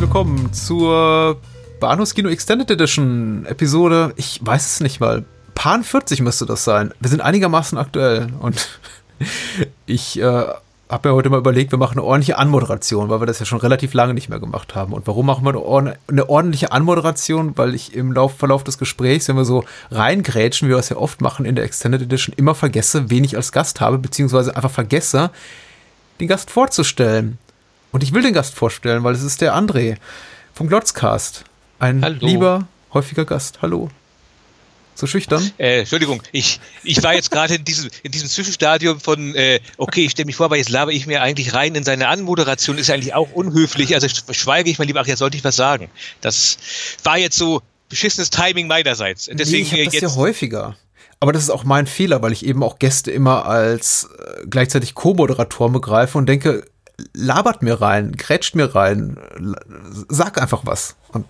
herzlich willkommen zur Bahnhofskino Extended Edition Episode, ich weiß es nicht mal, Pan 40 müsste das sein. Wir sind einigermaßen aktuell und ich äh, habe mir heute mal überlegt, wir machen eine ordentliche Anmoderation, weil wir das ja schon relativ lange nicht mehr gemacht haben. Und warum machen wir eine, eine ordentliche Anmoderation? Weil ich im Lauf, Verlauf des Gesprächs, wenn wir so reingrätschen, wie wir das ja oft machen in der Extended Edition, immer vergesse, wen ich als Gast habe, beziehungsweise einfach vergesse, den Gast vorzustellen. Und ich will den Gast vorstellen, weil es ist der André vom Glotzcast. Ein Hallo. lieber, häufiger Gast. Hallo. So schüchtern? Äh, Entschuldigung, ich, ich war jetzt gerade in diesem, in diesem Zwischenstadium von, äh, okay, ich stelle mich vor, aber jetzt laber ich mir eigentlich rein in seine Anmoderation, ist eigentlich auch unhöflich, also schweige ich mal lieber, ach, jetzt sollte ich was sagen. Das war jetzt so beschissenes Timing meinerseits. Deswegen nee, ich das ja häufiger. Aber das ist auch mein Fehler, weil ich eben auch Gäste immer als äh, gleichzeitig Co-Moderatoren begreife und denke, labert mir rein, grätscht mir rein, sag einfach was. Und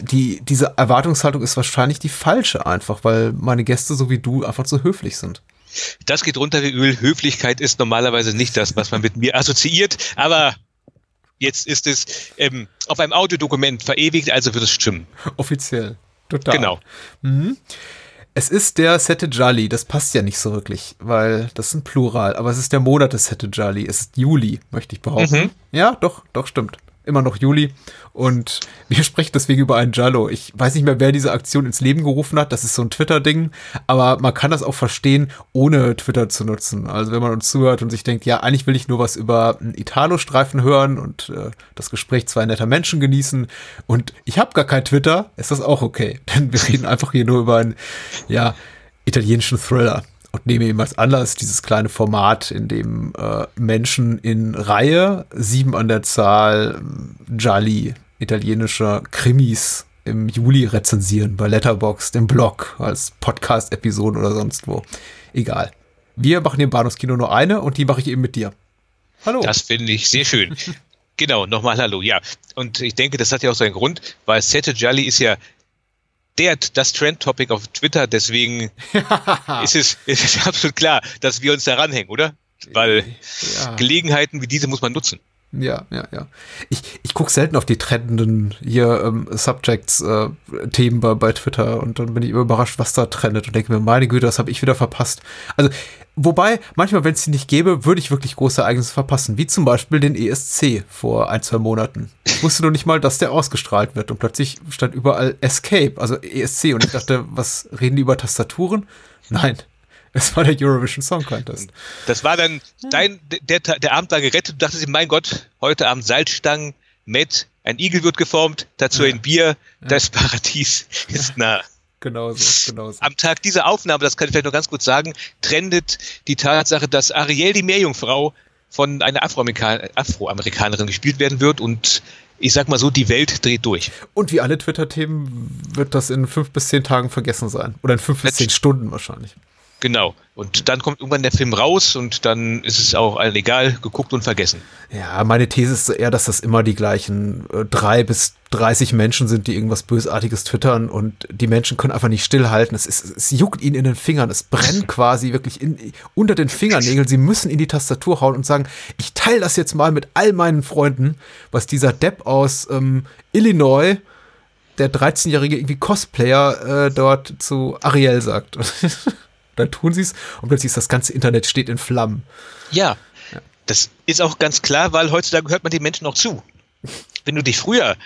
die, diese Erwartungshaltung ist wahrscheinlich die falsche einfach, weil meine Gäste so wie du einfach zu höflich sind. Das geht runter wie Öl. Höflichkeit ist normalerweise nicht das, was man mit mir assoziiert, aber jetzt ist es ähm, auf einem Audiodokument verewigt, also wird es stimmen. Offiziell. Total. Genau. Mhm. Es ist der Sette Jolly, das passt ja nicht so wirklich, weil das ist ein Plural, aber es ist der Monat des Sette Jolly. Es ist Juli, möchte ich behaupten. Mhm. Ja, doch, doch, stimmt immer noch Juli. Und wir sprechen deswegen über einen Jallo. Ich weiß nicht mehr, wer diese Aktion ins Leben gerufen hat. Das ist so ein Twitter-Ding. Aber man kann das auch verstehen, ohne Twitter zu nutzen. Also wenn man uns zuhört und sich denkt, ja, eigentlich will ich nur was über einen Italo-Streifen hören und äh, das Gespräch zwei netter Menschen genießen. Und ich habe gar kein Twitter, ist das auch okay. Denn wir reden einfach hier nur über einen, ja, italienischen Thriller und nehme eben als Anlass dieses kleine Format, in dem äh, Menschen in Reihe, sieben an der Zahl, Jolly, italienischer Krimis im Juli rezensieren bei Letterboxd, im Blog, als Podcast-Episode oder sonst wo. Egal. Wir machen im Bahnhofskino nur eine und die mache ich eben mit dir. Hallo. Das finde ich sehr schön. genau, nochmal Hallo. Ja, und ich denke, das hat ja auch seinen Grund, weil Sette Jolly ist ja der, das Trend-Topic auf Twitter, deswegen ist, es, ist es absolut klar, dass wir uns da ranhängen, oder? Weil ja. Gelegenheiten wie diese muss man nutzen. Ja, ja, ja. Ich, ich gucke selten auf die trendenden hier ähm, Subjects-Themen äh, bei, bei Twitter und dann bin ich überrascht, was da trendet und denke mir, meine Güte, das habe ich wieder verpasst. Also, wobei, manchmal, wenn es die nicht gäbe, würde ich wirklich große Ereignisse verpassen, wie zum Beispiel den ESC vor ein, zwei Monaten. Ich wusste noch nicht mal, dass der ausgestrahlt wird und plötzlich stand überall Escape, also ESC und ich dachte, was, reden die über Tastaturen? Nein, es war der Eurovision Song Contest. Das war dann dein, der, der Abend war gerettet. Du dachtest, mein Gott, heute Abend Salzstangen mit, ein Igel wird geformt, dazu ja. ein Bier, das Paradies ist nah. Genau so, genau so. Am Tag dieser Aufnahme, das kann ich vielleicht noch ganz gut sagen, trendet die Tatsache, dass Ariel die Meerjungfrau von einer Afroamerikanerin gespielt werden wird und ich sag mal so, die Welt dreht durch. Und wie alle Twitter-Themen wird das in fünf bis zehn Tagen vergessen sein. Oder in fünf bis zehn Stunden wahrscheinlich. Genau. Und dann kommt irgendwann der Film raus und dann ist es auch allen egal, geguckt und vergessen. Ja, meine These ist eher, dass das immer die gleichen äh, drei bis 30 Menschen sind, die irgendwas Bösartiges twittern und die Menschen können einfach nicht stillhalten. Es, ist, es juckt ihnen in den Fingern, es brennt quasi wirklich in, unter den Fingernägeln. Sie müssen in die Tastatur hauen und sagen, ich teile das jetzt mal mit all meinen Freunden, was dieser Depp aus ähm, Illinois der 13-jährige irgendwie Cosplayer äh, dort zu Ariel sagt. dann tun sie es und plötzlich ist das ganze Internet steht in Flammen. Ja, ja, das ist auch ganz klar, weil heutzutage hört man den Menschen auch zu. Wenn du dich früher,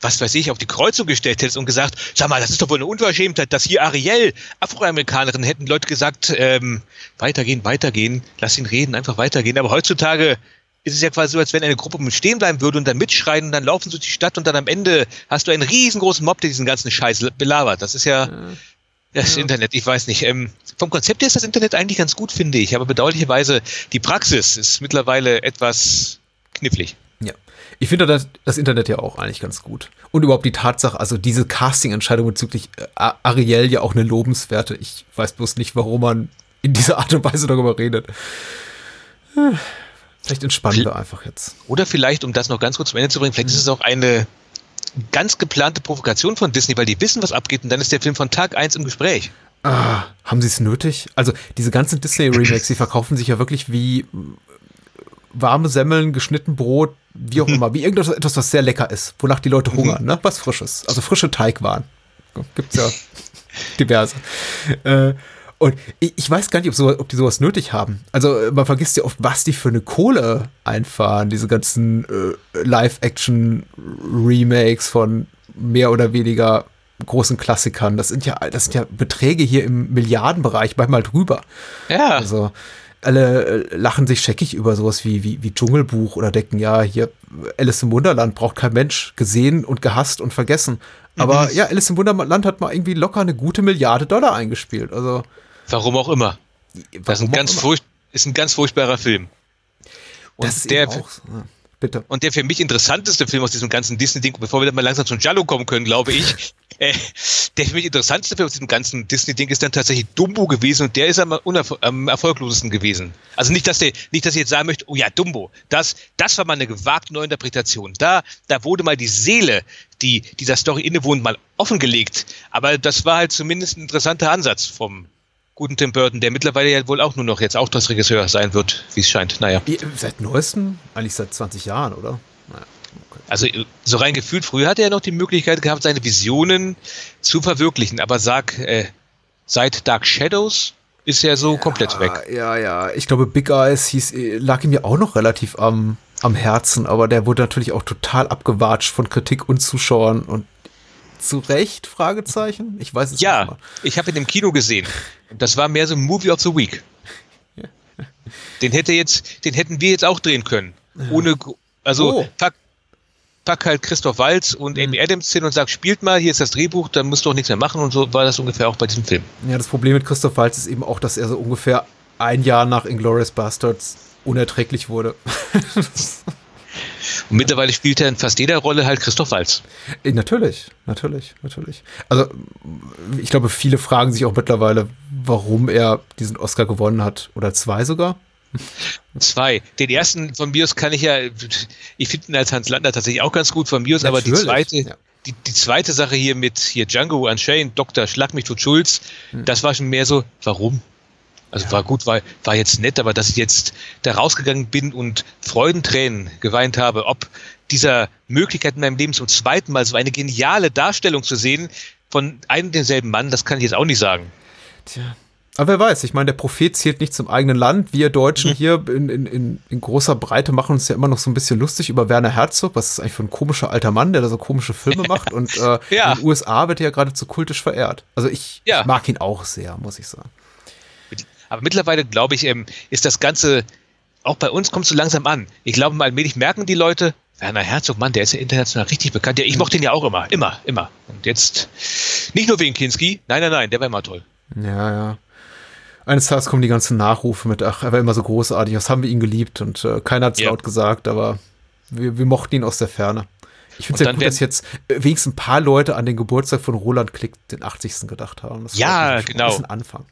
was weiß ich, auf die Kreuzung gestellt hättest und gesagt, sag mal, das ist doch wohl eine Unverschämtheit, dass hier Ariel, Afroamerikanerin, hätten Leute gesagt, ähm, weitergehen, weitergehen, lass ihn reden, einfach weitergehen. Aber heutzutage ist es ja quasi so, als wenn eine Gruppe stehen bleiben würde und dann mitschreien und dann laufen sie durch die Stadt und dann am Ende hast du einen riesengroßen Mob, der diesen ganzen Scheiß belabert. Das ist ja, ja das ja. Internet, ich weiß nicht. Ähm, vom Konzept her ist das Internet eigentlich ganz gut, finde ich. Aber bedauerlicherweise, die Praxis ist mittlerweile etwas knifflig. Ja. Ich finde das, das Internet ja auch eigentlich ganz gut. Und überhaupt die Tatsache, also diese Casting-Entscheidung bezüglich äh, Ariel ja auch eine lobenswerte. Ich weiß bloß nicht, warum man in dieser Art und Weise darüber redet. Vielleicht entspannen wir einfach jetzt. Oder vielleicht, um das noch ganz kurz zum Ende zu bringen, vielleicht ist es auch eine ganz geplante Provokation von Disney, weil die wissen, was abgeht und dann ist der Film von Tag 1 im Gespräch. Ah, haben sie es nötig? Also diese ganzen Disney-Remakes, die verkaufen sich ja wirklich wie warme Semmeln, geschnitten Brot, wie auch immer, wie irgendetwas, was sehr lecker ist, wonach die Leute hungern, ne? Was Frisches. Also frische Teigwaren. Gibt's ja diverse. Äh, und ich, weiß gar nicht, ob, so, ob, die sowas nötig haben. Also man vergisst ja oft, was die für eine Kohle einfahren, diese ganzen äh, Live-Action-Remakes von mehr oder weniger großen Klassikern. Das sind ja, das sind ja Beträge hier im Milliardenbereich, manchmal drüber. Ja. Also alle äh, lachen sich scheckig über sowas wie, wie, wie Dschungelbuch oder denken, ja, hier Alice im Wunderland braucht kein Mensch gesehen und gehasst und vergessen. Aber mhm. ja, Alice im Wunderland hat mal irgendwie locker eine gute Milliarde Dollar eingespielt. Also. Warum auch immer. das ist ein, ganz ist ein ganz furchtbarer Film. Und das ist der, auch, ja. Bitte. Und der für mich interessanteste Film aus diesem ganzen Disney-Ding, bevor wir dann mal langsam zum Jallo kommen können, glaube ich, äh, der für mich interessanteste Film aus diesem ganzen Disney-Ding ist dann tatsächlich Dumbo gewesen und der ist am, am erfolglosesten gewesen. Also nicht, dass der, nicht, dass ich jetzt sagen möchte, oh ja, Dumbo, das, das war mal eine gewagte Neuinterpretation. Da, da wurde mal die Seele, die dieser Story innewohnt, mal offengelegt. Aber das war halt zumindest ein interessanter Ansatz vom, guten Tim Burton, der mittlerweile ja wohl auch nur noch jetzt auch das Regisseur sein wird, wie es scheint. Naja. Seit neuestem? Eigentlich seit 20 Jahren, oder? Naja. Okay. Also so rein gefühlt, früher hatte er noch die Möglichkeit gehabt, seine Visionen zu verwirklichen, aber sag, äh, seit Dark Shadows ist er so ja, komplett weg. Ja, ja, ich glaube, Big Eyes hieß, lag ihm ja auch noch relativ am, am Herzen, aber der wurde natürlich auch total abgewatscht von Kritik und Zuschauern und zu Recht? Fragezeichen? Ich weiß es ja, nicht. Ja, ich habe ihn im Kino gesehen. Das war mehr so ein Movie of the Week. Den hätte jetzt, den hätten wir jetzt auch drehen können. Ohne, also oh. pack, pack halt Christoph Walz und Amy mhm. Adams hin und sag, spielt mal, hier ist das Drehbuch, dann musst du auch nichts mehr machen und so war das ungefähr auch bei diesem Film. Ja, das Problem mit Christoph Walz ist eben auch, dass er so ungefähr ein Jahr nach Inglourious Bastards unerträglich wurde. Und mittlerweile spielt er in fast jeder Rolle halt Christoph Walz. Äh, natürlich, natürlich, natürlich. Also ich glaube, viele fragen sich auch mittlerweile, warum er diesen Oscar gewonnen hat. Oder zwei sogar. Zwei. Den ersten von Bios kann ich ja, ich finde ihn als Hans Lander tatsächlich auch ganz gut von Bios, aber die zweite, ja. die, die zweite Sache hier mit hier Django Unchained, Dr. Schlag mich tot Schulz, hm. das war schon mehr so, warum? Also war gut, war, war jetzt nett, aber dass ich jetzt da rausgegangen bin und Freudentränen geweint habe, ob dieser Möglichkeit in meinem Leben zum zweiten Mal so eine geniale Darstellung zu sehen von einem denselben Mann, das kann ich jetzt auch nicht sagen. Tja. Aber wer weiß, ich meine, der Prophet zählt nicht zum eigenen Land. Wir Deutschen mhm. hier in, in, in, in, großer Breite machen uns ja immer noch so ein bisschen lustig über Werner Herzog. Was ist eigentlich für ein komischer alter Mann, der da so komische Filme macht? Und äh, ja. in den USA wird er ja geradezu kultisch verehrt. Also ich, ja. ich mag ihn auch sehr, muss ich sagen. Aber mittlerweile, glaube ich, ähm, ist das Ganze, auch bei uns kommt so langsam an. Ich glaube, allmählich merken die Leute, Werner Herzog, Mann, der ist ja international richtig bekannt. Ja, ich mochte ihn ja auch immer, immer, immer. Und jetzt nicht nur wegen Kinski, nein, nein, nein, der war immer toll. Ja, ja. Eines Tages kommen die ganzen Nachrufe mit, ach, er war immer so großartig, was haben wir ihn geliebt und äh, keiner hat es ja. laut gesagt, aber wir, wir mochten ihn aus der Ferne. Ich finde es ja gut, dass jetzt wenigstens ein paar Leute an den Geburtstag von Roland Klick, den 80. gedacht haben. Das ja, genau. Ein Anfang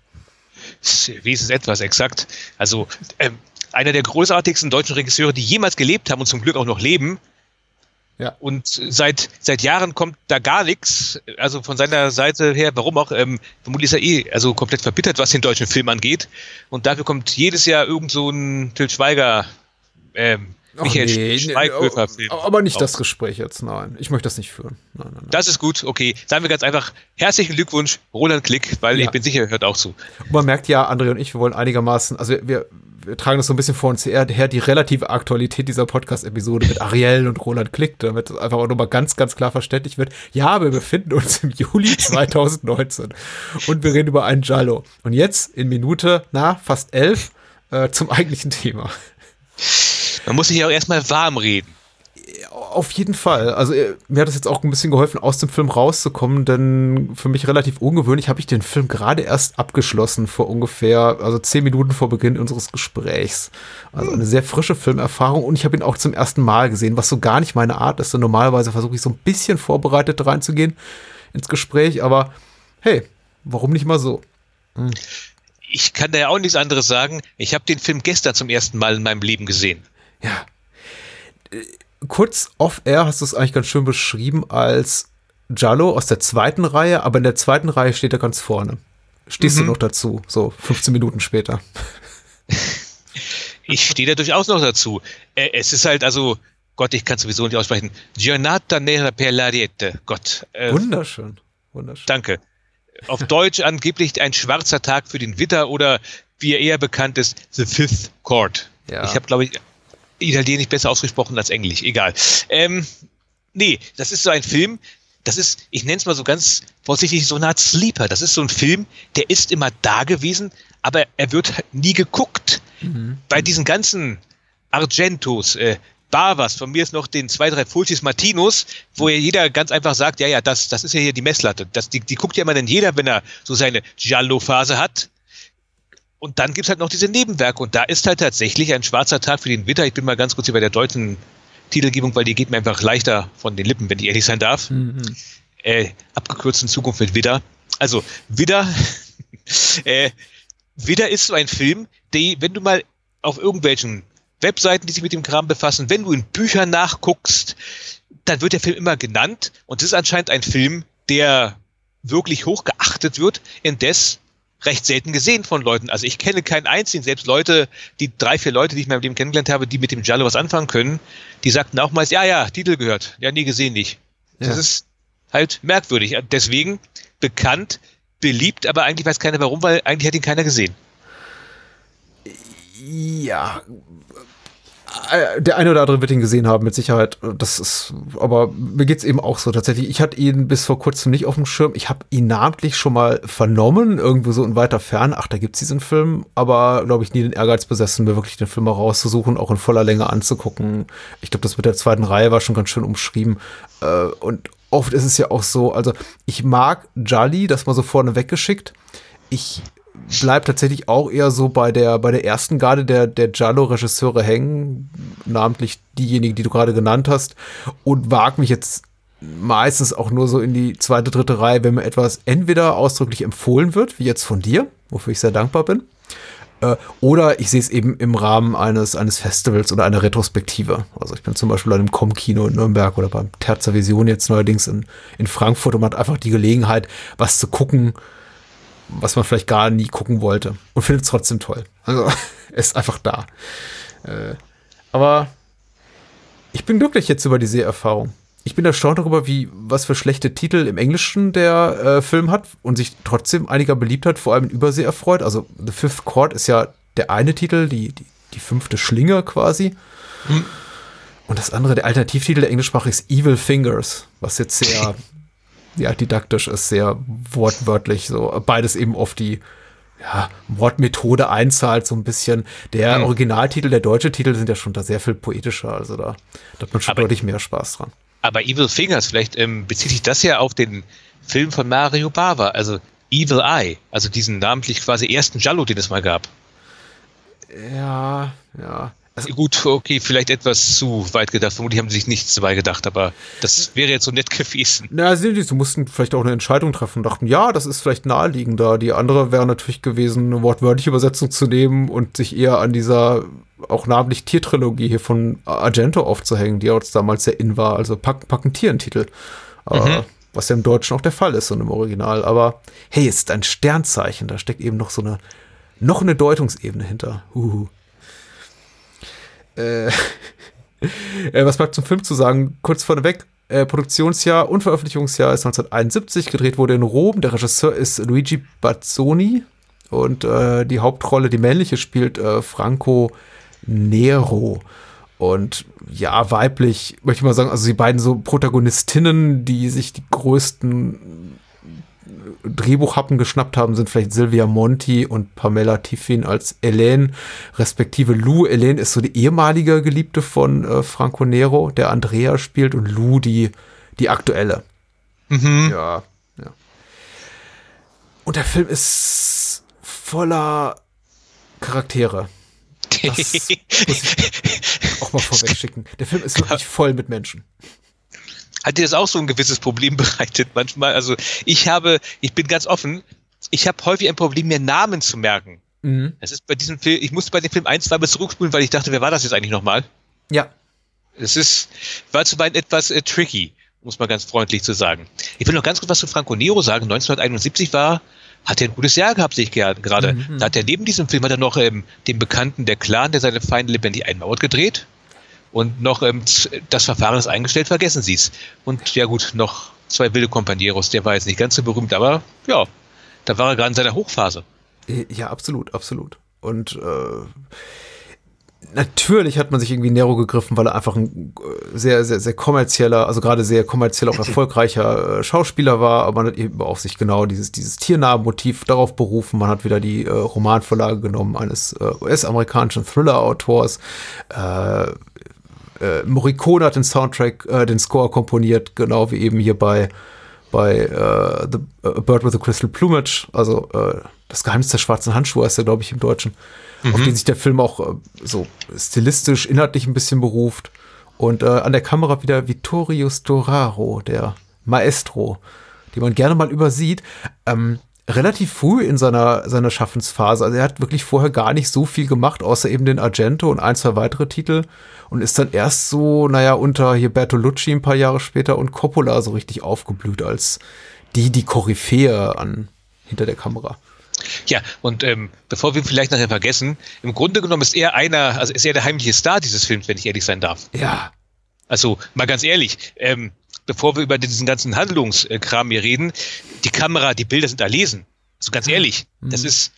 wie ist es etwas exakt? Also ähm, einer der großartigsten deutschen Regisseure, die jemals gelebt haben und zum Glück auch noch leben. Ja. Und seit, seit Jahren kommt da gar nichts. Also von seiner Seite her, warum auch, ähm, vermutlich ist er eh also komplett verbittert, was den deutschen Film angeht. Und dafür kommt jedes Jahr irgend so ein Til Schweiger ähm, Michael nee, Schweighöfer Film. Aber nicht das Gespräch jetzt, nein. Ich möchte das nicht führen. Nein, nein, nein. Das ist gut, okay. Sagen wir ganz einfach, herzlichen Glückwunsch, Roland Klick, weil ja. ich bin sicher, er hört auch zu. Und man merkt ja, André und ich, wir wollen einigermaßen, also wir, wir tragen das so ein bisschen vor uns her, die relative Aktualität dieser Podcast-Episode mit Ariel und Roland Klick, damit es einfach auch nochmal ganz, ganz klar verständlich wird. Ja, wir befinden uns im Juli 2019 und wir reden über einen Jallo. Und jetzt in Minute, na, fast elf, äh, zum eigentlichen Thema. Man muss sich ja auch erstmal warm reden. Auf jeden Fall. Also äh, mir hat es jetzt auch ein bisschen geholfen, aus dem Film rauszukommen, denn für mich relativ ungewöhnlich habe ich den Film gerade erst abgeschlossen vor ungefähr, also zehn Minuten vor Beginn unseres Gesprächs. Also eine sehr frische Filmerfahrung und ich habe ihn auch zum ersten Mal gesehen, was so gar nicht meine Art ist. Denn normalerweise versuche ich so ein bisschen vorbereitet reinzugehen ins Gespräch, aber hey, warum nicht mal so? Hm. Ich kann da ja auch nichts anderes sagen. Ich habe den Film gestern zum ersten Mal in meinem Leben gesehen. Ja. Äh, kurz off-air hast du es eigentlich ganz schön beschrieben als Jallo aus der zweiten Reihe, aber in der zweiten Reihe steht er ganz vorne. Stehst mhm. du noch dazu, so 15 Minuten später. ich stehe da durchaus noch dazu. Äh, es ist halt also, Gott, ich kann sowieso nicht aussprechen. Giornata nera per l'ariete. Gott. Äh, Wunderschön. Wunderschön. Danke. Auf Deutsch angeblich ein schwarzer Tag für den Witter oder wie er eher bekannt ist, The Fifth Chord. Ja. Ich habe, glaube ich, Italienisch besser ausgesprochen als Englisch. Egal. Ähm, nee, das ist so ein Film, das ist, ich nenne es mal so ganz vorsichtig, so eine Art Sleeper. Das ist so ein Film, der ist immer da gewesen, aber er wird nie geguckt. Mhm. Bei diesen ganzen Argentos, äh, Bavas, von mir ist noch den zwei, drei Fulcis Martinos, wo ja jeder ganz einfach sagt, ja, ja, das, das ist ja hier die Messlatte. Das, die, die guckt ja immer dann jeder, wenn er so seine Giallo-Phase hat. Und dann gibt's halt noch diese Nebenwerke. Und da ist halt tatsächlich ein schwarzer Tag für den Witter. Ich bin mal ganz kurz hier bei der deutschen Titelgebung, weil die geht mir einfach leichter von den Lippen, wenn ich ehrlich sein darf. Mhm. Äh, abgekürzt in Zukunft mit Widder. Also, Widder, äh, Widder ist so ein Film, der, wenn du mal auf irgendwelchen Webseiten, die sich mit dem Kram befassen, wenn du in Büchern nachguckst, dann wird der Film immer genannt und es ist anscheinend ein Film, der wirklich hoch geachtet wird, indes recht selten gesehen von Leuten. Also ich kenne keinen einzigen, selbst Leute, die drei, vier Leute, die ich in meinem Leben kennengelernt habe, die mit dem Giallo was anfangen können, die sagten auch meist, ja, ja, Titel gehört. Ja, nie gesehen, nicht. Ja. Das ist halt merkwürdig. Deswegen bekannt, beliebt, aber eigentlich weiß keiner warum, weil eigentlich hat ihn keiner gesehen. Ja, der eine oder andere wird ihn gesehen haben, mit Sicherheit. Das ist, aber mir geht's eben auch so tatsächlich. Ich hatte ihn bis vor kurzem nicht auf dem Schirm. Ich habe ihn namentlich schon mal vernommen, irgendwo so in weiter Ferne. Ach, da gibt's diesen Film, aber glaube ich nie den Ehrgeiz besessen, mir wirklich den Film mal rauszusuchen, auch in voller Länge anzugucken. Ich glaube, das mit der zweiten Reihe war schon ganz schön umschrieben. Äh, und oft ist es ja auch so, also ich mag Jolly, das mal so vorne weggeschickt. Ich bleibt tatsächlich auch eher so bei der, bei der ersten Garde der, der Giallo-Regisseure hängen, namentlich diejenigen, die du gerade genannt hast, und wag mich jetzt meistens auch nur so in die zweite, dritte Reihe, wenn mir etwas entweder ausdrücklich empfohlen wird, wie jetzt von dir, wofür ich sehr dankbar bin, äh, oder ich sehe es eben im Rahmen eines, eines Festivals oder einer Retrospektive. Also ich bin zum Beispiel an einem Com-Kino in Nürnberg oder beim Terza Vision jetzt neuerdings in, in Frankfurt und man hat einfach die Gelegenheit, was zu gucken, was man vielleicht gar nie gucken wollte und findet es trotzdem toll. Also ist einfach da. Äh, aber ich bin glücklich jetzt über die Seherfahrung. Ich bin erstaunt darüber, wie was für schlechte Titel im Englischen der äh, Film hat und sich trotzdem einiger Beliebtheit vor allem in Übersee erfreut. Also The Fifth Chord ist ja der eine Titel, die, die, die fünfte Schlinge quasi. Hm. Und das andere, der Alternativtitel der englischsprachig ist Evil Fingers, was jetzt sehr ja, didaktisch ist, sehr wortwörtlich, so beides eben auf die ja, Wortmethode einzahlt, so ein bisschen. Der mhm. Originaltitel, der deutsche Titel sind ja schon da sehr viel poetischer, also da, da hat man schon aber, deutlich mehr Spaß dran. Aber Evil Fingers, vielleicht ähm, bezieht sich das ja auf den Film von Mario Bava, also Evil Eye, also diesen namentlich quasi ersten Jallo, den es mal gab. Ja, ja. Also gut, okay, vielleicht etwas zu weit gedacht. Vermutlich haben sie sich nichts dabei gedacht, aber das wäre jetzt so nett gewesen. Na, sie, sie mussten vielleicht auch eine Entscheidung treffen und dachten, ja, das ist vielleicht naheliegender. Die andere wäre natürlich gewesen, eine wortwörtliche Übersetzung zu nehmen und sich eher an dieser auch namentlich Tiertrilogie hier von Argento aufzuhängen, die uns damals sehr in war. Also packen, packen Tier einen Titel. Äh, mhm. Äh, was ja im Deutschen auch der Fall ist, so im Original. Aber hey, es ist ein Sternzeichen. Da steckt eben noch so eine, noch eine Deutungsebene hinter. Huhu. Äh, äh, was bleibt zum Film zu sagen? Kurz vorneweg, äh, Produktionsjahr und Veröffentlichungsjahr ist 1971, gedreht wurde in Rom. Der Regisseur ist Luigi Bazzoni und äh, die Hauptrolle, die männliche, spielt äh, Franco Nero. Und ja, weiblich, möchte ich mal sagen, also die beiden so Protagonistinnen, die sich die größten Drehbuchhappen geschnappt haben, sind vielleicht Silvia Monti und Pamela Tiffin als Elaine, respektive Lou. Elaine ist so die ehemalige Geliebte von äh, Franco Nero, der Andrea spielt, und Lou die, die aktuelle. Mhm. Ja, ja. Und der Film ist voller Charaktere. Das muss ich auch mal vorweg schicken. Der Film ist wirklich voll mit Menschen. Hat dir das auch so ein gewisses Problem bereitet manchmal? Also ich habe, ich bin ganz offen, ich habe häufig ein Problem, mir Namen zu merken. Mhm. Das ist bei diesem Film, ich musste bei dem Film ein, zwei Mal zurückspulen, weil ich dachte, wer war das jetzt eigentlich nochmal? Ja. Es ist, war zuweilen etwas äh, tricky, muss man ganz freundlich zu sagen. Ich will noch ganz kurz was zu Franco Nero sagen. 1971 war hat er ein gutes Jahr gehabt, sehe ich gerade. Mhm. Da hat er neben diesem Film hat er noch ähm, den Bekannten Der Clan, der seine Feinde lebendig einmauert, gedreht. Und noch ähm, das Verfahren ist eingestellt, vergessen Sie es. Und ja gut, noch zwei wilde Kompanieros, der war jetzt nicht ganz so berühmt, aber ja, da war er gerade in seiner Hochphase. Ja, absolut, absolut. Und äh, natürlich hat man sich irgendwie Nero gegriffen, weil er einfach ein äh, sehr, sehr, sehr kommerzieller, also gerade sehr kommerziell auch erfolgreicher äh, Schauspieler war, aber man hat eben auch sich genau dieses, dieses Tiernamen-Motiv darauf berufen. Man hat wieder die äh, Romanvorlage genommen eines äh, US-amerikanischen Thriller-Autors. Äh, äh, Morricone hat den Soundtrack, äh, den Score komponiert, genau wie eben hier bei, bei äh, The uh, Bird with the Crystal Plumage, also äh, das Geheimnis der schwarzen Handschuhe heißt er, glaube ich, im Deutschen, mhm. auf den sich der Film auch äh, so stilistisch, inhaltlich ein bisschen beruft. Und äh, an der Kamera wieder Vittorio Storaro, der Maestro, den man gerne mal übersieht. Ähm, relativ früh in seiner, seiner Schaffensphase. Also er hat wirklich vorher gar nicht so viel gemacht, außer eben den Argento und ein, zwei weitere Titel. Und ist dann erst so, naja, unter hier Bertolucci ein paar Jahre später und Coppola so richtig aufgeblüht als die, die Koryphäe an, hinter der Kamera. Ja, und ähm, bevor wir vielleicht nachher vergessen, im Grunde genommen ist er einer, also ist er der heimliche Star dieses Films, wenn ich ehrlich sein darf. Ja. Also, mal ganz ehrlich, ähm, bevor wir über diesen ganzen Handlungskram hier reden, die Kamera, die Bilder sind erlesen. Also ganz ehrlich, mhm. das ist,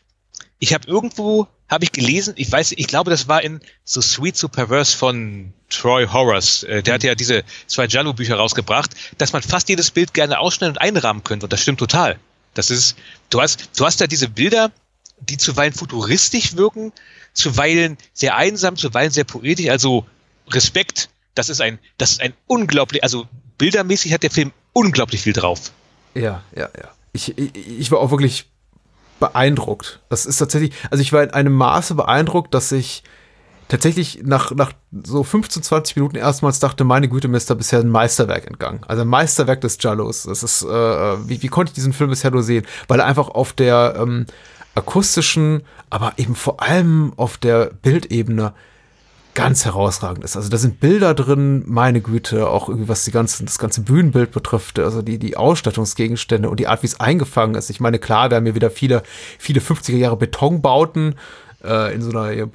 ich habe irgendwo, habe ich gelesen, ich weiß, ich glaube, das war in So Sweet, So Perverse von Troy Horace. Äh, der hat ja diese zwei Jallo-Bücher rausgebracht, dass man fast jedes Bild gerne ausschneiden und einrahmen könnte. Und das stimmt total. Das ist, du hast, du hast da diese Bilder, die zuweilen futuristisch wirken, zuweilen sehr einsam, zuweilen sehr poetisch. Also Respekt, das ist ein, das ist ein unglaublich, also bildermäßig hat der Film unglaublich viel drauf. Ja, ja, ja. Ich, ich, ich war auch wirklich beeindruckt. Das ist tatsächlich, also ich war in einem Maße beeindruckt, dass ich tatsächlich nach, nach so 15, 20 Minuten erstmals dachte, meine Güte, mir ist da bisher ein Meisterwerk entgangen. Also ein Meisterwerk des Jallos. Das ist, äh, wie, wie konnte ich diesen Film bisher nur sehen? Weil er einfach auf der ähm, akustischen, aber eben vor allem auf der Bildebene ganz herausragend ist. Also da sind Bilder drin, meine Güte, auch irgendwie was die ganzen, das ganze Bühnenbild betrifft, also die, die Ausstattungsgegenstände und die Art, wie es eingefangen ist. Ich meine, klar, wir haben hier wieder viele, viele 50er Jahre Betonbauten äh, in so einer äh,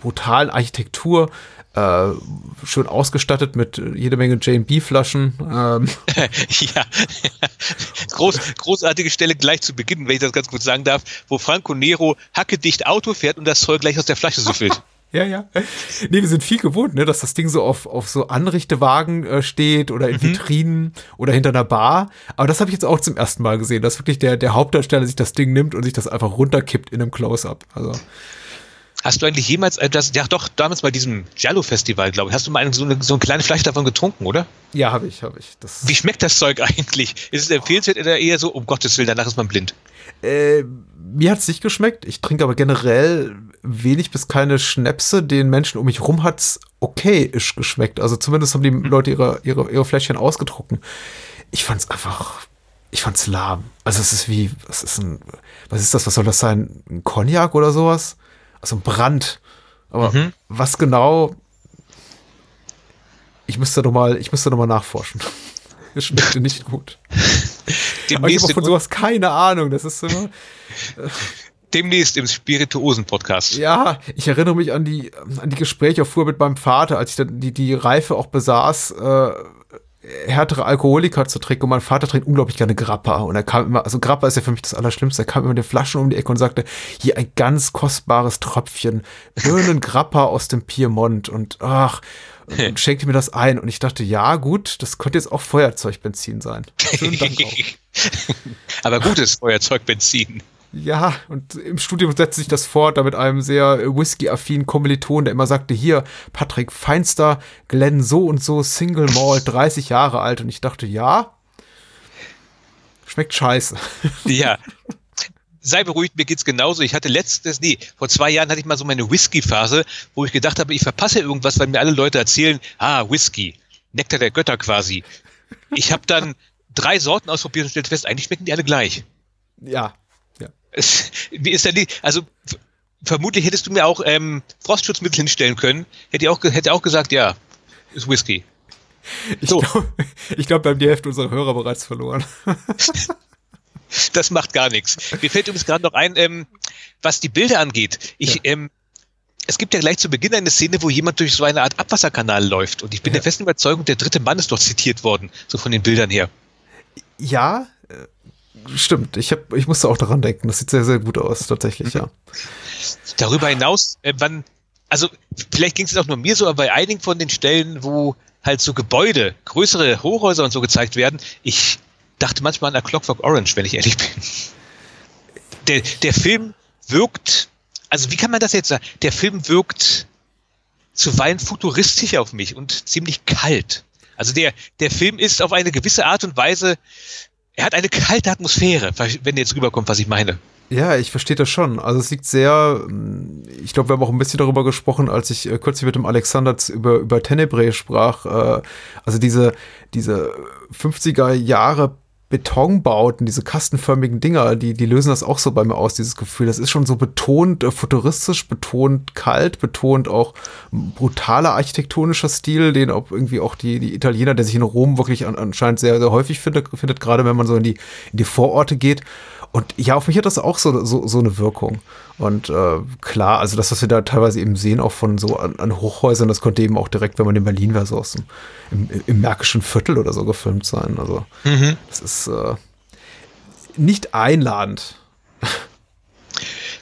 brutalen Architektur. Äh, schön ausgestattet mit jede Menge JB-Flaschen. Ähm. ja, Groß, großartige Stelle gleich zu Beginn, wenn ich das ganz gut sagen darf, wo Franco Nero hackedicht Auto fährt und das Zoll gleich aus der Flasche süffelt. Ja, ja. Nee, wir sind viel gewohnt, ne, dass das Ding so auf, auf so Anrichtewagen äh, steht oder in mhm. Vitrinen oder hinter einer Bar. Aber das habe ich jetzt auch zum ersten Mal gesehen, dass wirklich der, der Hauptdarsteller sich das Ding nimmt und sich das einfach runterkippt in einem Close-Up. Also. Hast du eigentlich jemals, äh, das, ja doch, damals bei diesem Jallo-Festival, glaube ich, hast du mal so, eine, so eine kleine Flasche davon getrunken, oder? Ja, habe ich, habe ich. Das Wie schmeckt das Zeug eigentlich? Ist es empfehlenswert oder eher so, um Gottes Willen, danach ist man blind? Äh, mir hat es nicht geschmeckt. Ich trinke aber generell wenig bis keine Schnäpse. Den Menschen um mich rum hat's okayisch geschmeckt. Also zumindest haben die mhm. Leute ihre, ihre, ihre Fläschchen ausgetrunken. Ich fand's einfach, ich fand's lahm. Also es ist wie, was ist ein, was ist das, was soll das sein? Ein Cognac oder sowas? Also ein Brand. Aber mhm. was genau, ich müsste noch mal, ich müsste noch mal nachforschen. Es schmeckte nicht gut. Aber ich habe von sowas keine Ahnung. Das ist immer. Äh, demnächst im Spirituosen-Podcast. Ja, ich erinnere mich an die, an die Gespräche früher mit meinem Vater, als ich dann die, die Reife auch besaß, äh, härtere Alkoholiker zu trinken. Und mein Vater trinkt unglaublich gerne Grappa. Und er kam immer, also Grappa ist ja für mich das Allerschlimmste. Er kam immer mit den Flaschen um die Ecke und sagte, hier ein ganz kostbares Tröpfchen, Birnen Grappa aus dem Piemont. Und ach, und schenkte mir das ein. Und ich dachte, ja, gut, das könnte jetzt auch Feuerzeugbenzin sein. Schönen Dank auch. Aber gutes Feuerzeugbenzin. Ja, und im Studium setzte sich das fort, da mit einem sehr whisky-affinen Kommiliton, der immer sagte, hier, Patrick Feinster, Glenn so und so, Single Malt, 30 Jahre alt. Und ich dachte, ja, schmeckt scheiße. Ja. Sei beruhigt, mir geht's genauso. Ich hatte letztes, nee, vor zwei Jahren hatte ich mal so meine Whisky-Phase, wo ich gedacht habe, ich verpasse irgendwas, weil mir alle Leute erzählen, ah, Whisky, Nektar der Götter quasi. Ich habe dann drei Sorten ausprobiert und stellte fest, eigentlich schmecken die alle gleich. Ja, wie ist denn die, also vermutlich hättest du mir auch ähm, Frostschutzmittel hinstellen können. Hätte auch, hätte auch gesagt, ja, ist Whisky. Ich so. glaube, glaub, wir haben die Hälfte unserer Hörer bereits verloren. Das macht gar nichts. Mir fällt übrigens gerade noch ein, ähm, was die Bilder angeht. Ich, ja. ähm, es gibt ja gleich zu Beginn eine Szene, wo jemand durch so eine Art Abwasserkanal läuft. Und ich bin ja. der festen Überzeugung, der dritte Mann ist dort zitiert worden, so von den Bildern her. Ja, äh, stimmt. Ich, hab, ich musste auch daran denken. Das sieht sehr, sehr gut aus, tatsächlich, ja. Darüber hinaus, äh, wann, also vielleicht ging es auch nur mir so, aber bei einigen von den Stellen, wo halt so Gebäude, größere Hochhäuser und so gezeigt werden, ich dachte manchmal an der Clockwork Orange, wenn ich ehrlich bin. Der, der Film wirkt, also wie kann man das jetzt sagen? Der Film wirkt zuweilen futuristisch auf mich und ziemlich kalt. Also der, der Film ist auf eine gewisse Art und Weise, er hat eine kalte Atmosphäre, wenn jetzt rüberkommt, was ich meine. Ja, ich verstehe das schon. Also es liegt sehr, mm, ich glaube, wir haben auch ein bisschen darüber gesprochen, als ich äh, kürzlich mit dem Alexander über, über Tenebrae sprach. Äh, also diese, diese 50er Jahre Betonbauten, diese kastenförmigen Dinger, die, die lösen das auch so bei mir aus, dieses Gefühl. Das ist schon so betont äh, futuristisch, betont kalt, betont auch brutaler architektonischer Stil, den auch irgendwie auch die, die Italiener, der sich in Rom wirklich an, anscheinend sehr, sehr häufig findet, findet, gerade wenn man so in die, in die Vororte geht. Und ja, auf mich hat das auch so, so, so eine Wirkung. Und äh, klar, also das, was wir da teilweise eben sehen, auch von so an, an Hochhäusern, das konnte eben auch direkt, wenn man in Berlin wäre, so aus dem im, im Märkischen Viertel oder so gefilmt sein. Also mhm. das ist äh, nicht einladend.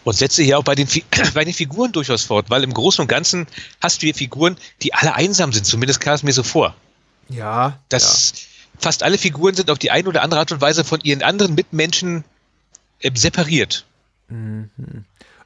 Und setze hier auch bei den, bei den Figuren durchaus fort, weil im Großen und Ganzen hast du hier Figuren, die alle einsam sind, zumindest kam es mir so vor. Ja. Das, ja. Fast alle Figuren sind auf die eine oder andere Art und Weise von ihren anderen Mitmenschen separiert. Mhm.